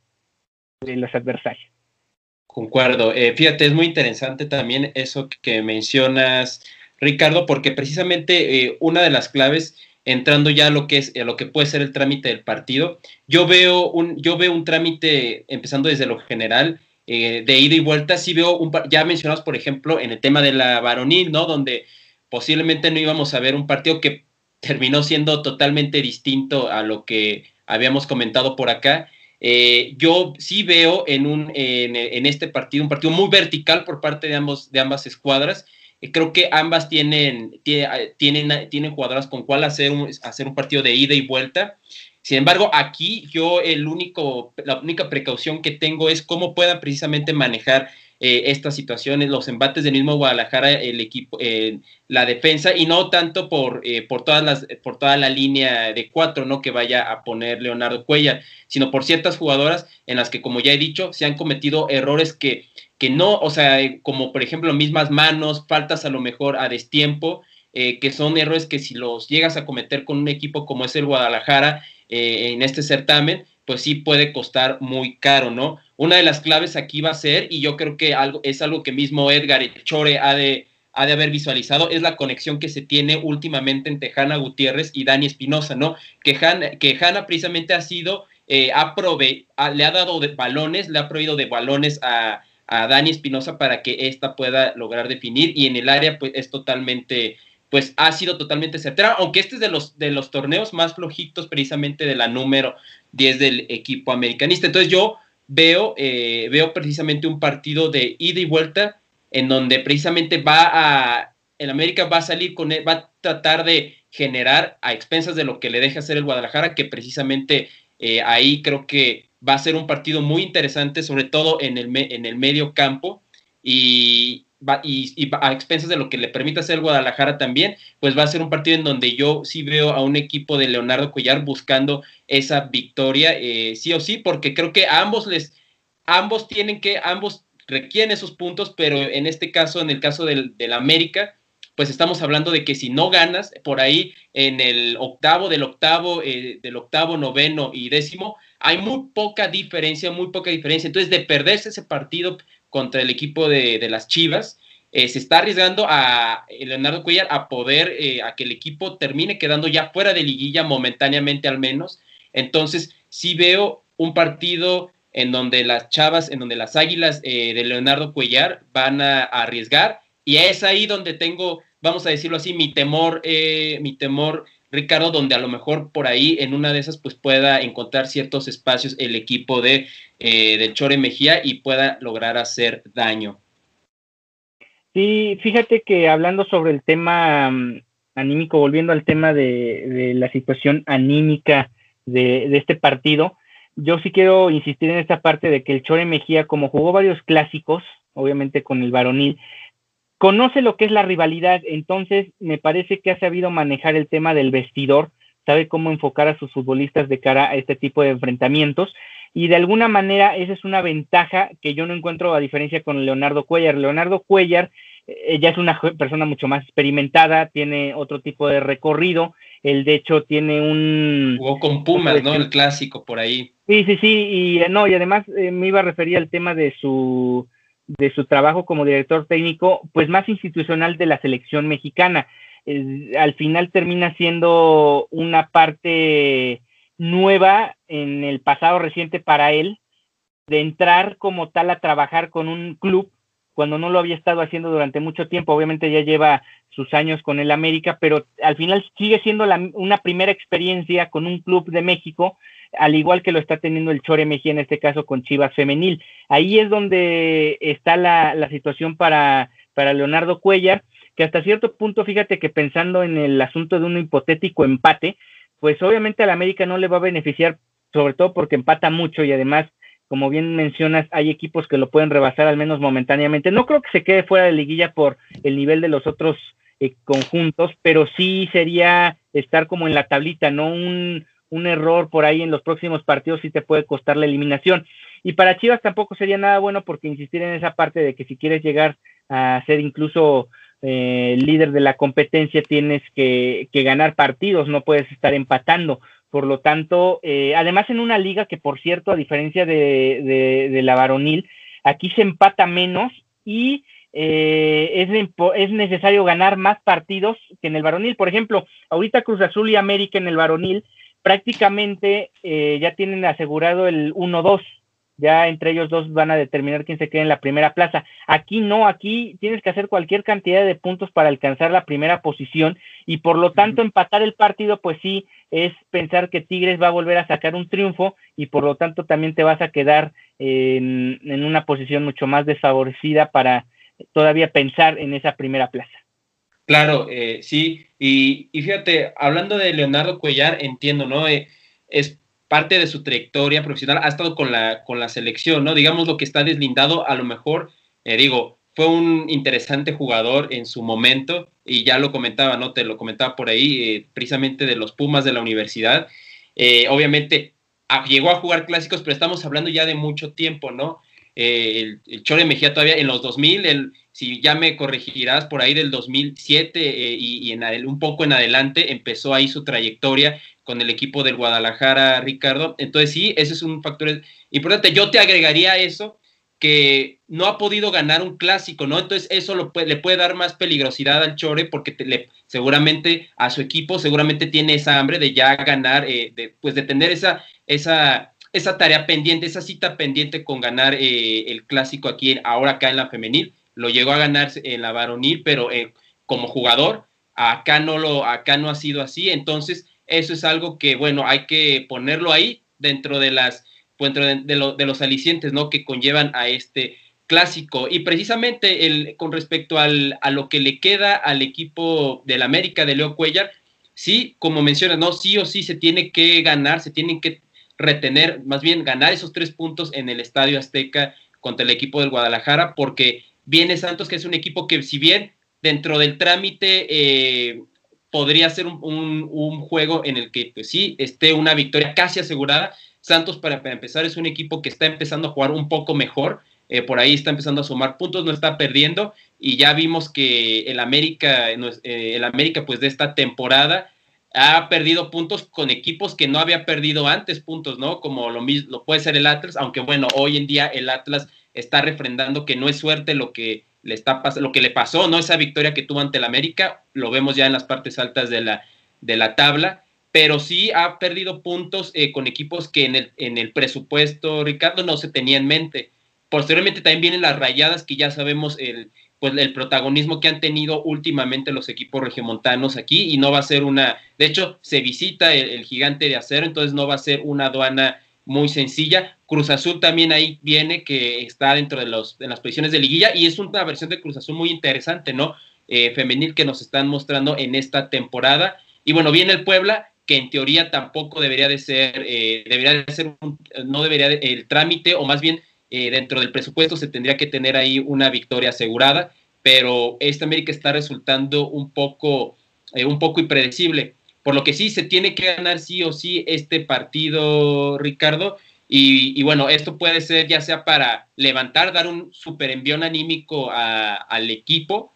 de los adversarios. Concuerdo. Eh, fíjate, es muy interesante también eso que mencionas, Ricardo, porque precisamente eh, una de las claves, entrando ya a lo que es lo que puede ser el trámite del partido, yo veo un, yo veo un trámite, empezando desde lo general, eh, de ida y vuelta, sí veo un ya mencionados, por ejemplo, en el tema de la varonil, ¿no? Donde posiblemente no íbamos a ver un partido que terminó siendo totalmente distinto a lo que habíamos comentado por acá. Eh, yo sí veo en, un, en, este partido un partido muy vertical por parte de, ambos, de ambas escuadras. Eh, creo que ambas tienen, tienen, tienen jugadoras con cuál hacer un, hacer un partido de ida y vuelta. Sin embargo, aquí yo el único, la única precaución que tengo es cómo puedan precisamente manejar eh, estas situaciones, los embates del mismo Guadalajara, el equipo, eh, la defensa, y no tanto por, eh, por, todas las, por toda la línea de cuatro ¿no? que vaya a poner Leonardo Cuellar, sino por ciertas jugadoras en las que, como ya he dicho, se han cometido errores que, que no, o sea, como por ejemplo mismas manos, faltas a lo mejor a destiempo, que son errores que si los llegas a cometer con un equipo como es el Guadalajara en este certamen, pues sí puede costar muy caro, ¿no? Una de las claves aquí va a ser, y yo creo que algo, es algo que mismo Edgar Chore ha de, ha de haber visualizado, es la conexión que se tiene últimamente entre Hanna Gutiérrez y Dani Espinosa, ¿no? Que Hanna, que Hanna precisamente ha sido, eh, le ha dado de balones, le ha prohibido de balones a, a Dani Espinosa para que ésta pueda lograr definir, y en el área pues es totalmente pues ha sido totalmente certera, aunque este es de los, de los torneos más flojitos precisamente de la número 10 del equipo americanista. Entonces yo veo, eh, veo precisamente un partido de ida y vuelta en donde precisamente va a, el América va a salir con, va a tratar de generar a expensas de lo que le deja hacer el Guadalajara, que precisamente eh, ahí creo que va a ser un partido muy interesante, sobre todo en el, en el medio campo. Y, y, a expensas de lo que le permita hacer Guadalajara también, pues va a ser un partido en donde yo sí veo a un equipo de Leonardo Cuellar buscando esa victoria, eh, sí o sí, porque creo que a ambos les, ambos tienen que, ambos requieren esos puntos, pero en este caso, en el caso del, América, pues estamos hablando de que si no ganas, por ahí en el octavo del octavo, eh, del octavo, noveno y décimo, hay muy poca diferencia, muy poca diferencia. Entonces, de perderse ese partido, contra el equipo de, las Chivas. Eh, se está arriesgando a Leonardo Cuellar a poder, eh, a que el equipo termine quedando ya fuera de liguilla momentáneamente al menos. Entonces, sí veo un partido en donde las Chavas, en donde las Águilas eh, de Leonardo Cuellar van a, arriesgar y es ahí donde tengo, vamos a decirlo así, mi temor, mi temor Ricardo, donde a lo mejor por ahí en una de esas pues pueda encontrar ciertos espacios el equipo de, eh, Chore Mejía y pueda lograr hacer daño. Sí, fíjate que hablando sobre el tema mm, anímico, volviendo al tema de, la situación anímica de, de, este partido, yo sí quiero insistir en esta parte de que el Chore Mejía, como jugó varios clásicos, obviamente con el varonil, conoce lo que es la rivalidad, entonces me parece que ha sabido manejar el tema del vestidor, sabe cómo enfocar a sus futbolistas de cara a este tipo de enfrentamientos y de alguna manera esa es una ventaja que yo no encuentro a diferencia con Leonardo Cuellar. Leonardo Cuellar eh, ya es una persona mucho más experimentada, tiene otro tipo de recorrido, él de hecho tiene un... Jugó con Pumas, ¿no? El clásico por ahí. Sí, sí, sí, y eh, no, y además eh, me iba a referir al tema de su de su trabajo como director técnico, pues más institucional de la selección mexicana. al final termina siendo una parte nueva en el pasado reciente para él, de entrar como tal a trabajar con un club cuando no lo había estado haciendo durante mucho tiempo. Obviamente ya lleva sus años con el América, pero al final sigue siendo una primera experiencia con un club de México al igual que lo está teniendo el Chore Mejía en este caso con Chivas Femenil. Ahí es donde está la, la situación para, para Leonardo Cuellar, que hasta cierto punto, fíjate que pensando en el asunto de un hipotético empate, pues obviamente al América no le va a beneficiar, sobre todo porque empata mucho y además, como bien mencionas, hay equipos que lo pueden rebasar al menos momentáneamente. No creo que se quede fuera de liguilla por el nivel de los otros eh, conjuntos, pero sí sería estar como en la tablita, ¿no? Un, un error por ahí en los próximos partidos sí te puede costar la eliminación. Y para Chivas tampoco sería nada bueno porque insistir en esa parte de que si quieres llegar a ser incluso eh, líder de la competencia tienes que, ganar partidos, no puedes estar empatando. Por lo tanto, eh, además en una liga que, por cierto, a diferencia de, de, la varonil, aquí se empata menos y eh, es, es, necesario ganar más partidos que en el varonil. Por ejemplo, ahorita Cruz Azul y América en el varonil prácticamente ya tienen asegurado el 1-2 ya entre ellos dos van a determinar quién se queda en la primera plaza. Aquí no, aquí tienes que hacer cualquier cantidad de puntos para alcanzar la primera posición y por lo tanto empatar el partido, pues sí, es pensar que Tigres va a volver a sacar un triunfo y por lo tanto también te vas a quedar en, una posición mucho más desfavorecida para todavía pensar en esa primera plaza. Claro, eh, sí, y, fíjate, hablando de Leonardo Cuellar, entiendo, ¿no? Eh, es parte de su trayectoria profesional ha estado con la, con la selección, ¿no? Digamos lo que está deslindado, a lo mejor, eh, digo, fue un interesante jugador en su momento y ya lo comentaba, ¿no? Te lo comentaba por ahí, eh, precisamente de los Pumas de la universidad. Obviamente llegó a jugar clásicos, pero estamos hablando ya de mucho tiempo, ¿no? el, el, Chore Mejía todavía en los 2000, el, si ya me corregirás, por ahí del 2007 y, y en, un poco en adelante empezó ahí su trayectoria con el equipo del Guadalajara, Ricardo. Entonces sí, ese es un factor importante. Yo te agregaría eso, que no ha podido ganar un clásico, ¿no? Entonces eso lo le puede dar más peligrosidad al Chore porque seguramente a su equipo seguramente tiene esa hambre de ya ganar, eh, de, pues de tener esa, esa, esa tarea pendiente, esa cita pendiente con ganar eh, el clásico aquí, ahora acá en la femenil. Lo llegó a ganar en la varonil, pero eh, como jugador, acá no, lo, acá no ha sido así. Entonces, eso es algo que, bueno, hay que ponerlo ahí dentro de las, dentro de, los alicientes, ¿no? Que conllevan a este clásico. Y precisamente el, con respecto al, a lo que le queda al equipo del América de Leo Cuellar, sí, como mencionas, ¿no? Sí o sí se tiene que ganar, se tienen que retener, más bien ganar esos tres puntos en el Estadio Azteca contra el equipo del Guadalajara, porque viene Santos, que es un equipo que si bien dentro del trámite eh, podría ser un, juego en el que, pues sí, esté una victoria casi asegurada. Santos, para, empezar, es un equipo que está empezando a jugar un poco mejor. Eh, por ahí está empezando a sumar puntos, no está perdiendo. Y ya vimos que el América, eh, el América, pues de esta temporada, ha perdido puntos con equipos que no había perdido antes puntos, ¿no? Como lo mismo lo puede ser el Atlas, aunque bueno, hoy en día el Atlas está refrendando que no es suerte lo que le está lo que le pasó, ¿no? Esa victoria que tuvo ante el América, lo vemos ya en las partes altas de la, de la tabla, pero sí ha perdido puntos eh, con equipos que en el, en el presupuesto, Ricardo, no se tenía en mente. Posteriormente también vienen las rayadas, que ya sabemos el, pues, el protagonismo que han tenido últimamente los equipos regiomontanos aquí, y no va a ser una, de hecho, se visita el, el gigante de acero, entonces no va a ser una aduana muy sencilla. Cruz Azul también ahí viene, que está dentro de, los, de las posiciones de liguilla y es una versión de Cruz Azul muy interesante, ¿no? Eh, femenil que nos están mostrando en esta temporada. Y bueno, viene el Puebla, que en teoría tampoco debería de ser, eh, debería de ser, no debería el trámite, o más bien eh, dentro del presupuesto se tendría que tener ahí una victoria asegurada, pero esta América está resultando un poco, un poco impredecible. Por lo que sí, se tiene que ganar sí o sí este partido, Ricardo. Y, bueno, esto puede ser ya sea para levantar, dar un super envión anímico al equipo,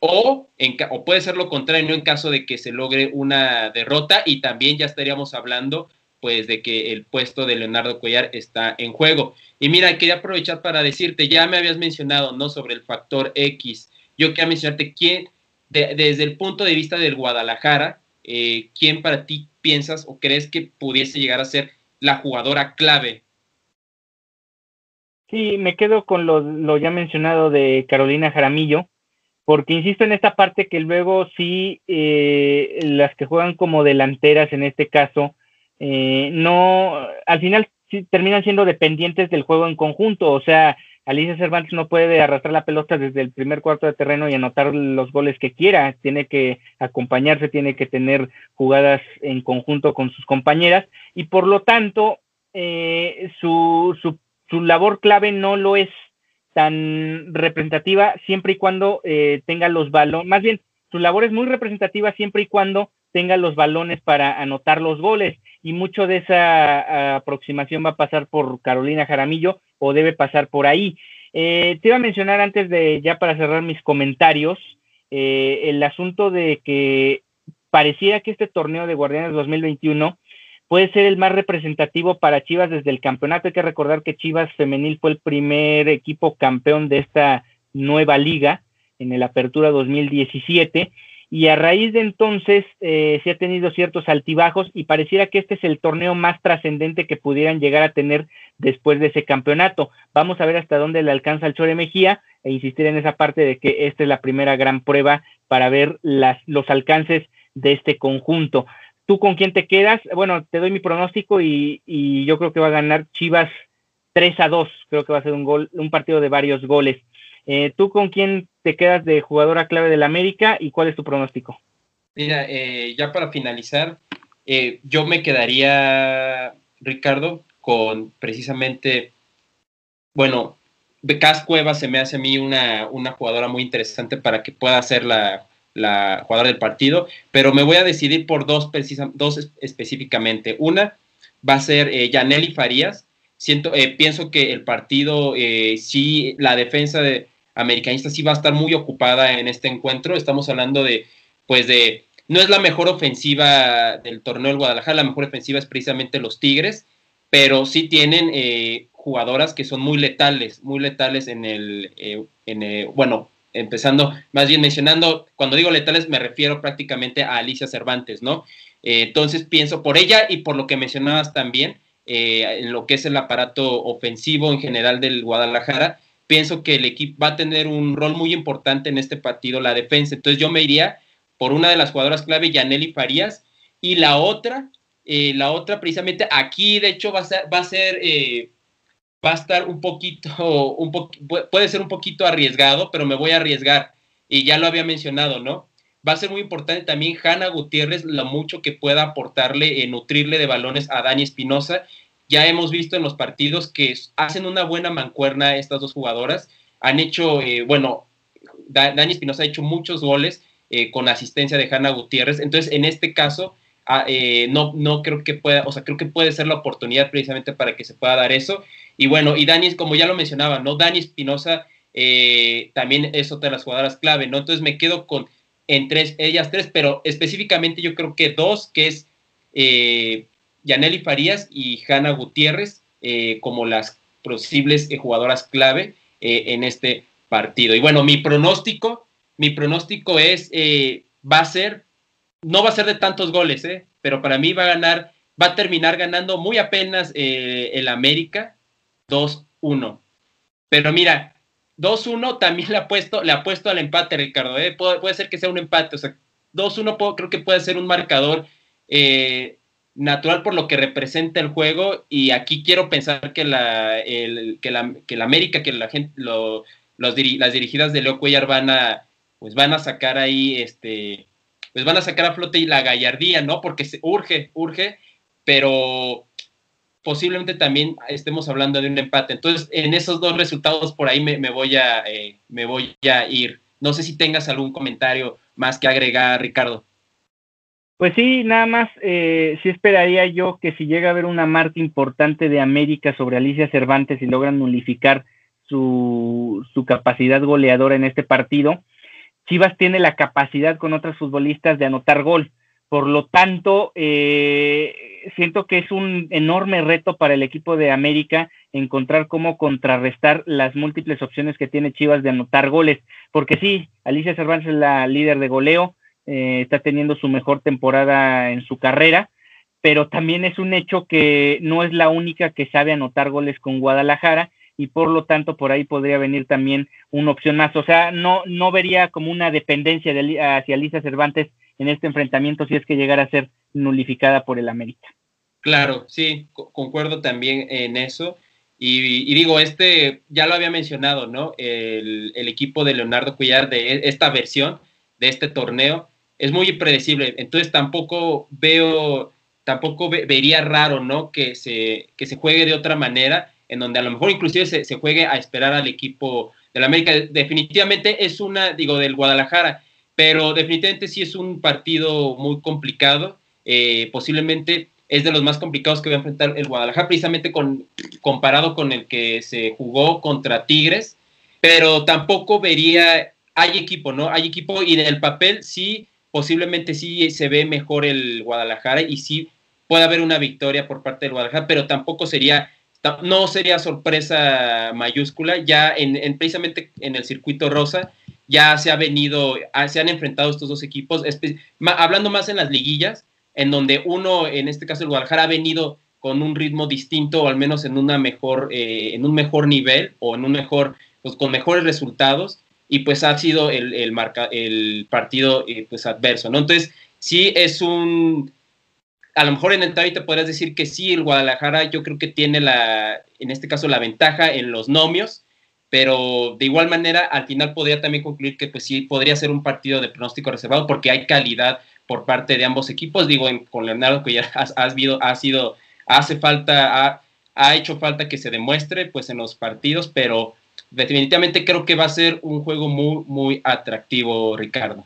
o, en, o puede ser lo contrario, en caso de que se logre una derrota. Y también ya estaríamos hablando pues de que el puesto de Leonardo Cuellar está en juego. Y mira, quería aprovechar para decirte, ya me habías mencionado, ¿no? Sobre el factor X. Yo quería mencionarte quién, desde el punto de vista del Guadalajara, eh, ¿quién para ti piensas o crees que pudiese llegar a ser la jugadora clave? Sí, me quedo con lo, ya mencionado de Carolina Jaramillo, porque insisto en esta parte que luego sí, eh, las que juegan como delanteras en este caso, eh, no, al final sí terminan siendo dependientes del juego en conjunto, o sea, Alicia Cervantes no puede arrastrar la pelota desde el primer cuarto de terreno y anotar los goles que quiera, tiene que acompañarse, tiene que tener jugadas en conjunto con sus compañeras. Y por lo tanto eh, su, su, su, labor clave no lo es tan representativa siempre y cuando eh, tenga los balones, más bien su labor es muy representativa siempre y cuando tenga los balones para anotar los goles y mucho de esa aproximación va a pasar por Carolina Jaramillo o debe pasar por ahí. Eh, te iba a mencionar antes de, ya para cerrar mis comentarios, eh, el asunto de que pareciera que este torneo de Guardianes 2021 puede ser el más representativo para Chivas desde el campeonato. Hay que recordar que Chivas Femenil fue el primer equipo campeón de esta nueva liga en el Apertura 2017 y a raíz de entonces eh, se ha tenido ciertos altibajos y pareciera que este es el torneo más trascendente que pudieran llegar a tener después de ese campeonato. Vamos a ver hasta dónde le alcanza el Chore Mejía e insistir en esa parte de que esta es la primera gran prueba para ver los alcances de este conjunto. ¿Tú con quién te quedas? Bueno, te doy mi pronóstico y, y yo creo que va a ganar Chivas 3 a 2. Creo que va a ser un, gol, un partido de varios goles. Eh, ¿Tú con quién te quedas de jugadora clave del América y cuál es tu pronóstico? Mira, eh, ya para finalizar, eh, yo me quedaría, Ricardo, con precisamente, bueno, Cas Cueva se me hace a mí una, una jugadora muy interesante para que pueda ser la, la jugadora del partido, pero me voy a decidir por dos, dos específicamente. Una va a ser eh, Yaneli Farías. Siento, pienso que el partido, sí, la defensa de, americanista sí va a estar muy ocupada en este encuentro. Estamos hablando de, pues de, no es la mejor ofensiva del torneo del Guadalajara, la mejor ofensiva es precisamente los Tigres, pero sí tienen eh, jugadoras que son muy letales, muy letales en el, eh, en bueno, empezando, más bien mencionando, cuando digo letales me refiero prácticamente a Alicia Cervantes, ¿no? Eh, entonces pienso por ella y por lo que mencionabas también, en lo que es el aparato ofensivo en general del Guadalajara, pienso que el equipo va a tener un rol muy importante en este partido, la defensa. Entonces yo me iría por una de las jugadoras clave, Yaneli Farías, y la otra, eh, la otra precisamente aquí, de hecho, va a ser, va a ser, eh, va a estar un poquito, un puede ser un poquito arriesgado, pero me voy a arriesgar, y ya lo había mencionado, ¿no? Va a ser muy importante también Hanna Gutiérrez, lo mucho que pueda aportarle, eh, nutrirle de balones a Dani Espinosa, ya hemos visto en los partidos que hacen una buena mancuerna estas dos jugadoras. Han hecho, eh, bueno, Dani Espinosa ha hecho muchos goles eh, con asistencia de Hanna Gutiérrez. Entonces, en este caso, ah, eh, no, no creo que pueda, o sea, creo que puede ser la oportunidad precisamente para que se pueda dar eso. Y bueno, y Dani, como ya lo mencionaba, ¿no? Dani Espinosa también es otra de las jugadoras clave, ¿no? Entonces me quedo con en tres, ellas tres, pero específicamente yo creo que dos, que es Yaneli Farías y Hanna Gutiérrez eh, como las posibles eh, jugadoras clave eh, en este partido. Y bueno, mi pronóstico, mi pronóstico es, va a ser, no va a ser de tantos goles, pero para mí va a ganar, va a terminar ganando muy apenas el América 2-1. Pero mira, 2-1 también le apuesto, le apuesto al empate, Ricardo. Puede, puede, ser que sea un empate, o sea, 2-1 creo que puede ser un marcador natural por lo que representa el juego y aquí quiero pensar que la, que la, que la América, que la gente, los, las dirigidas de Leo Cuellar van a, pues van a sacar ahí, este, pues van a sacar a flote y la gallardía, ¿no? Porque se urge, urge, pero posiblemente también estemos hablando de un empate. Entonces, en esos dos resultados por ahí me, voy a, eh, me voy a ir. No sé si tengas algún comentario más que agregar, Ricardo. Pues sí, nada más, eh, sí esperaría yo que si llega a haber una marca importante de América sobre Alicia Cervantes y logran nulificar su, su capacidad goleadora en este partido, Chivas tiene la capacidad con otras futbolistas de anotar gol. Por lo tanto, eh, siento que es un enorme reto para el equipo de América encontrar cómo contrarrestar las múltiples opciones que tiene Chivas de anotar goles. Porque sí, Alicia Cervantes es la líder de goleo, eh, está teniendo su mejor temporada en su carrera, pero también es un hecho que no es la única que sabe anotar goles con Guadalajara y por lo tanto por ahí podría venir también una opción más. O sea, no, no vería como una dependencia de, hacia Lisa Cervantes en este enfrentamiento si es que llegara a ser nulificada por el América. Claro, sí, concuerdo también en eso. Y, digo, este ya lo había mencionado, ¿no? El, el, equipo de Leonardo Cuellar de e, esta versión de este torneo es muy impredecible. Entonces tampoco veo, tampoco vería raro, ¿no? Que se, que se juegue de otra manera, en donde a lo mejor inclusive se, juegue a esperar al equipo del América. Definitivamente es una, digo, del Guadalajara, pero definitivamente sí es un partido muy complicado. Eh, posiblemente es de los más complicados que va a enfrentar el Guadalajara, precisamente con, comparado con el que se jugó contra Tigres, pero tampoco vería hay equipo, ¿no? Hay equipo y en el papel sí, posiblemente sí se ve mejor el Guadalajara y sí puede haber una victoria por parte del Guadalajara, pero tampoco sería, no sería sorpresa mayúscula, ya en, precisamente en el circuito rosa ya se ha venido, ah, se han enfrentado estos dos equipos, hablando más en las liguillas, en donde uno, en este caso el Guadalajara, ha venido con un ritmo distinto o al menos en una mejor, eh, en un mejor nivel o en un mejor, pues con mejores resultados y pues ha sido el, el, marca, el partido eh, pues adverso, ¿no? Entonces, sí es un, a lo mejor en el te podrías decir que sí, el Guadalajara yo creo que tiene la, en este caso, la ventaja en los nomios, pero de igual manera al final podría también concluir que pues sí podría ser un partido de pronóstico reservado porque hay calidad por parte de ambos equipos, digo, con Leonardo que ya has, has, ha sido, hace falta, ha, ha hecho falta que se demuestre pues en los partidos, pero definitivamente creo que va a ser un juego muy, muy atractivo, Ricardo.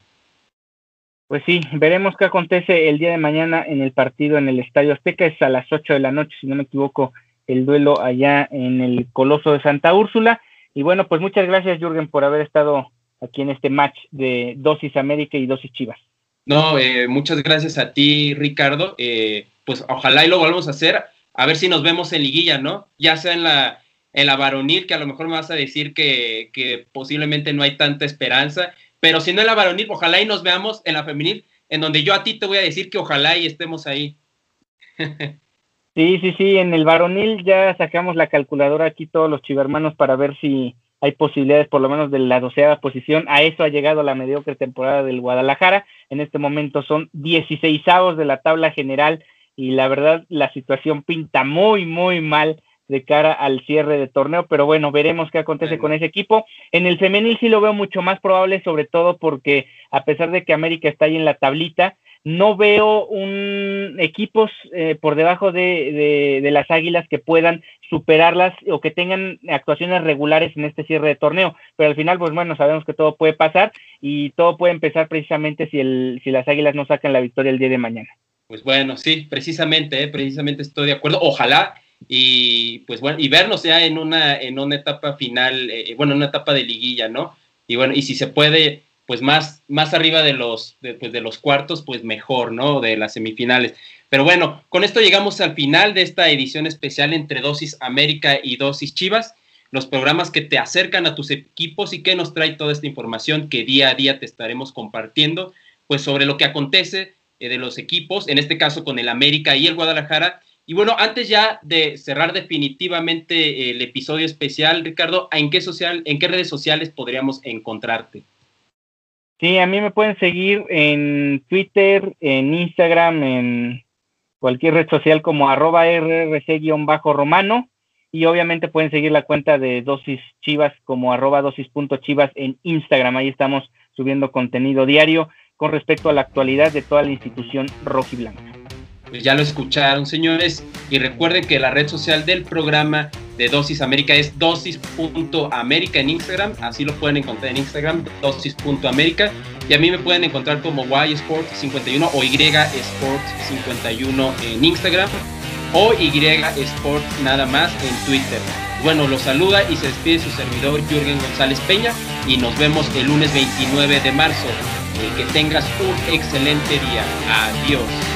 Pues sí, veremos qué acontece el día de mañana en el partido en el Estadio Azteca. Es a las 8 de la noche, si no me equivoco, el duelo allá en el Coloso de Santa Úrsula. Y bueno, pues muchas gracias, Jürgen, por haber estado aquí en este match de Dosis América y Dosis Chivas. No, eh, muchas gracias a ti, Ricardo. Eh, pues ojalá y lo volvamos a hacer. A ver si nos vemos en liguilla, ¿no? Ya sea en la en la varonil, que a lo mejor me vas a decir que, que, posiblemente no hay tanta esperanza, pero si no en la varonil, ojalá y nos veamos en la femenil, en donde yo a ti te voy a decir que ojalá y estemos ahí. sí, sí, sí, en el varonil ya sacamos la calculadora aquí todos los chivermanos para ver si hay posibilidades por lo menos de la doceava posición. A eso ha llegado la mediocre temporada del Guadalajara. En este momento son 16 de la tabla general y la verdad la situación pinta muy, muy mal de cara al cierre de torneo, pero bueno, veremos qué acontece con ese equipo. En el femenil sí lo veo mucho más probable, sobre todo porque a pesar de que América está ahí en la tablita, no veo un equipos eh, por debajo de, de, las Águilas que puedan superarlas o que tengan actuaciones regulares en este cierre de torneo. Pero al final, pues bueno, sabemos que todo puede pasar y todo puede empezar precisamente si, el, si las Águilas no sacan la victoria el día de mañana. Pues bueno, sí, precisamente, eh, precisamente estoy de acuerdo. Ojalá y pues bueno, y vernos ya en una, en una etapa final, eh, bueno, en una etapa de liguilla, ¿no? Y bueno, y si se puede, pues más, más arriba de los, pues de los cuartos, pues mejor, ¿no? De las semifinales. Pero bueno, con esto llegamos al final de esta edición especial entre Dosis América y Dosis Chivas, los programas que te acercan a tus equipos y que nos trae toda esta información que día a día te estaremos compartiendo, pues sobre lo que acontece eh, de los equipos, en este caso con el América y el Guadalajara, y bueno, antes ya de cerrar definitivamente el episodio especial, Ricardo, ¿en qué, social, ¿en qué redes sociales podríamos encontrarte? Sí, a mí me pueden seguir en Twitter, en Instagram, en cualquier red social como arroba rrc-romano y obviamente pueden seguir la cuenta de Dosis Chivas como arroba dosis.chivas en Instagram. Ahí estamos subiendo contenido diario con respecto a la actualidad de toda la institución rojiblanca. Pues ya lo escucharon, señores. Y recuerden que la red social del programa de Dosis América es dosis.américa en Instagram. Así lo pueden encontrar en Instagram, dosis.américa. Y a mí me pueden encontrar como YSport51 o YSport51 en Instagram o YSport nada más en Twitter. Bueno, los saluda y se despide su servidor Jürgen González Peña y nos vemos el lunes 29 de marzo. que tengas un excelente día. Adiós.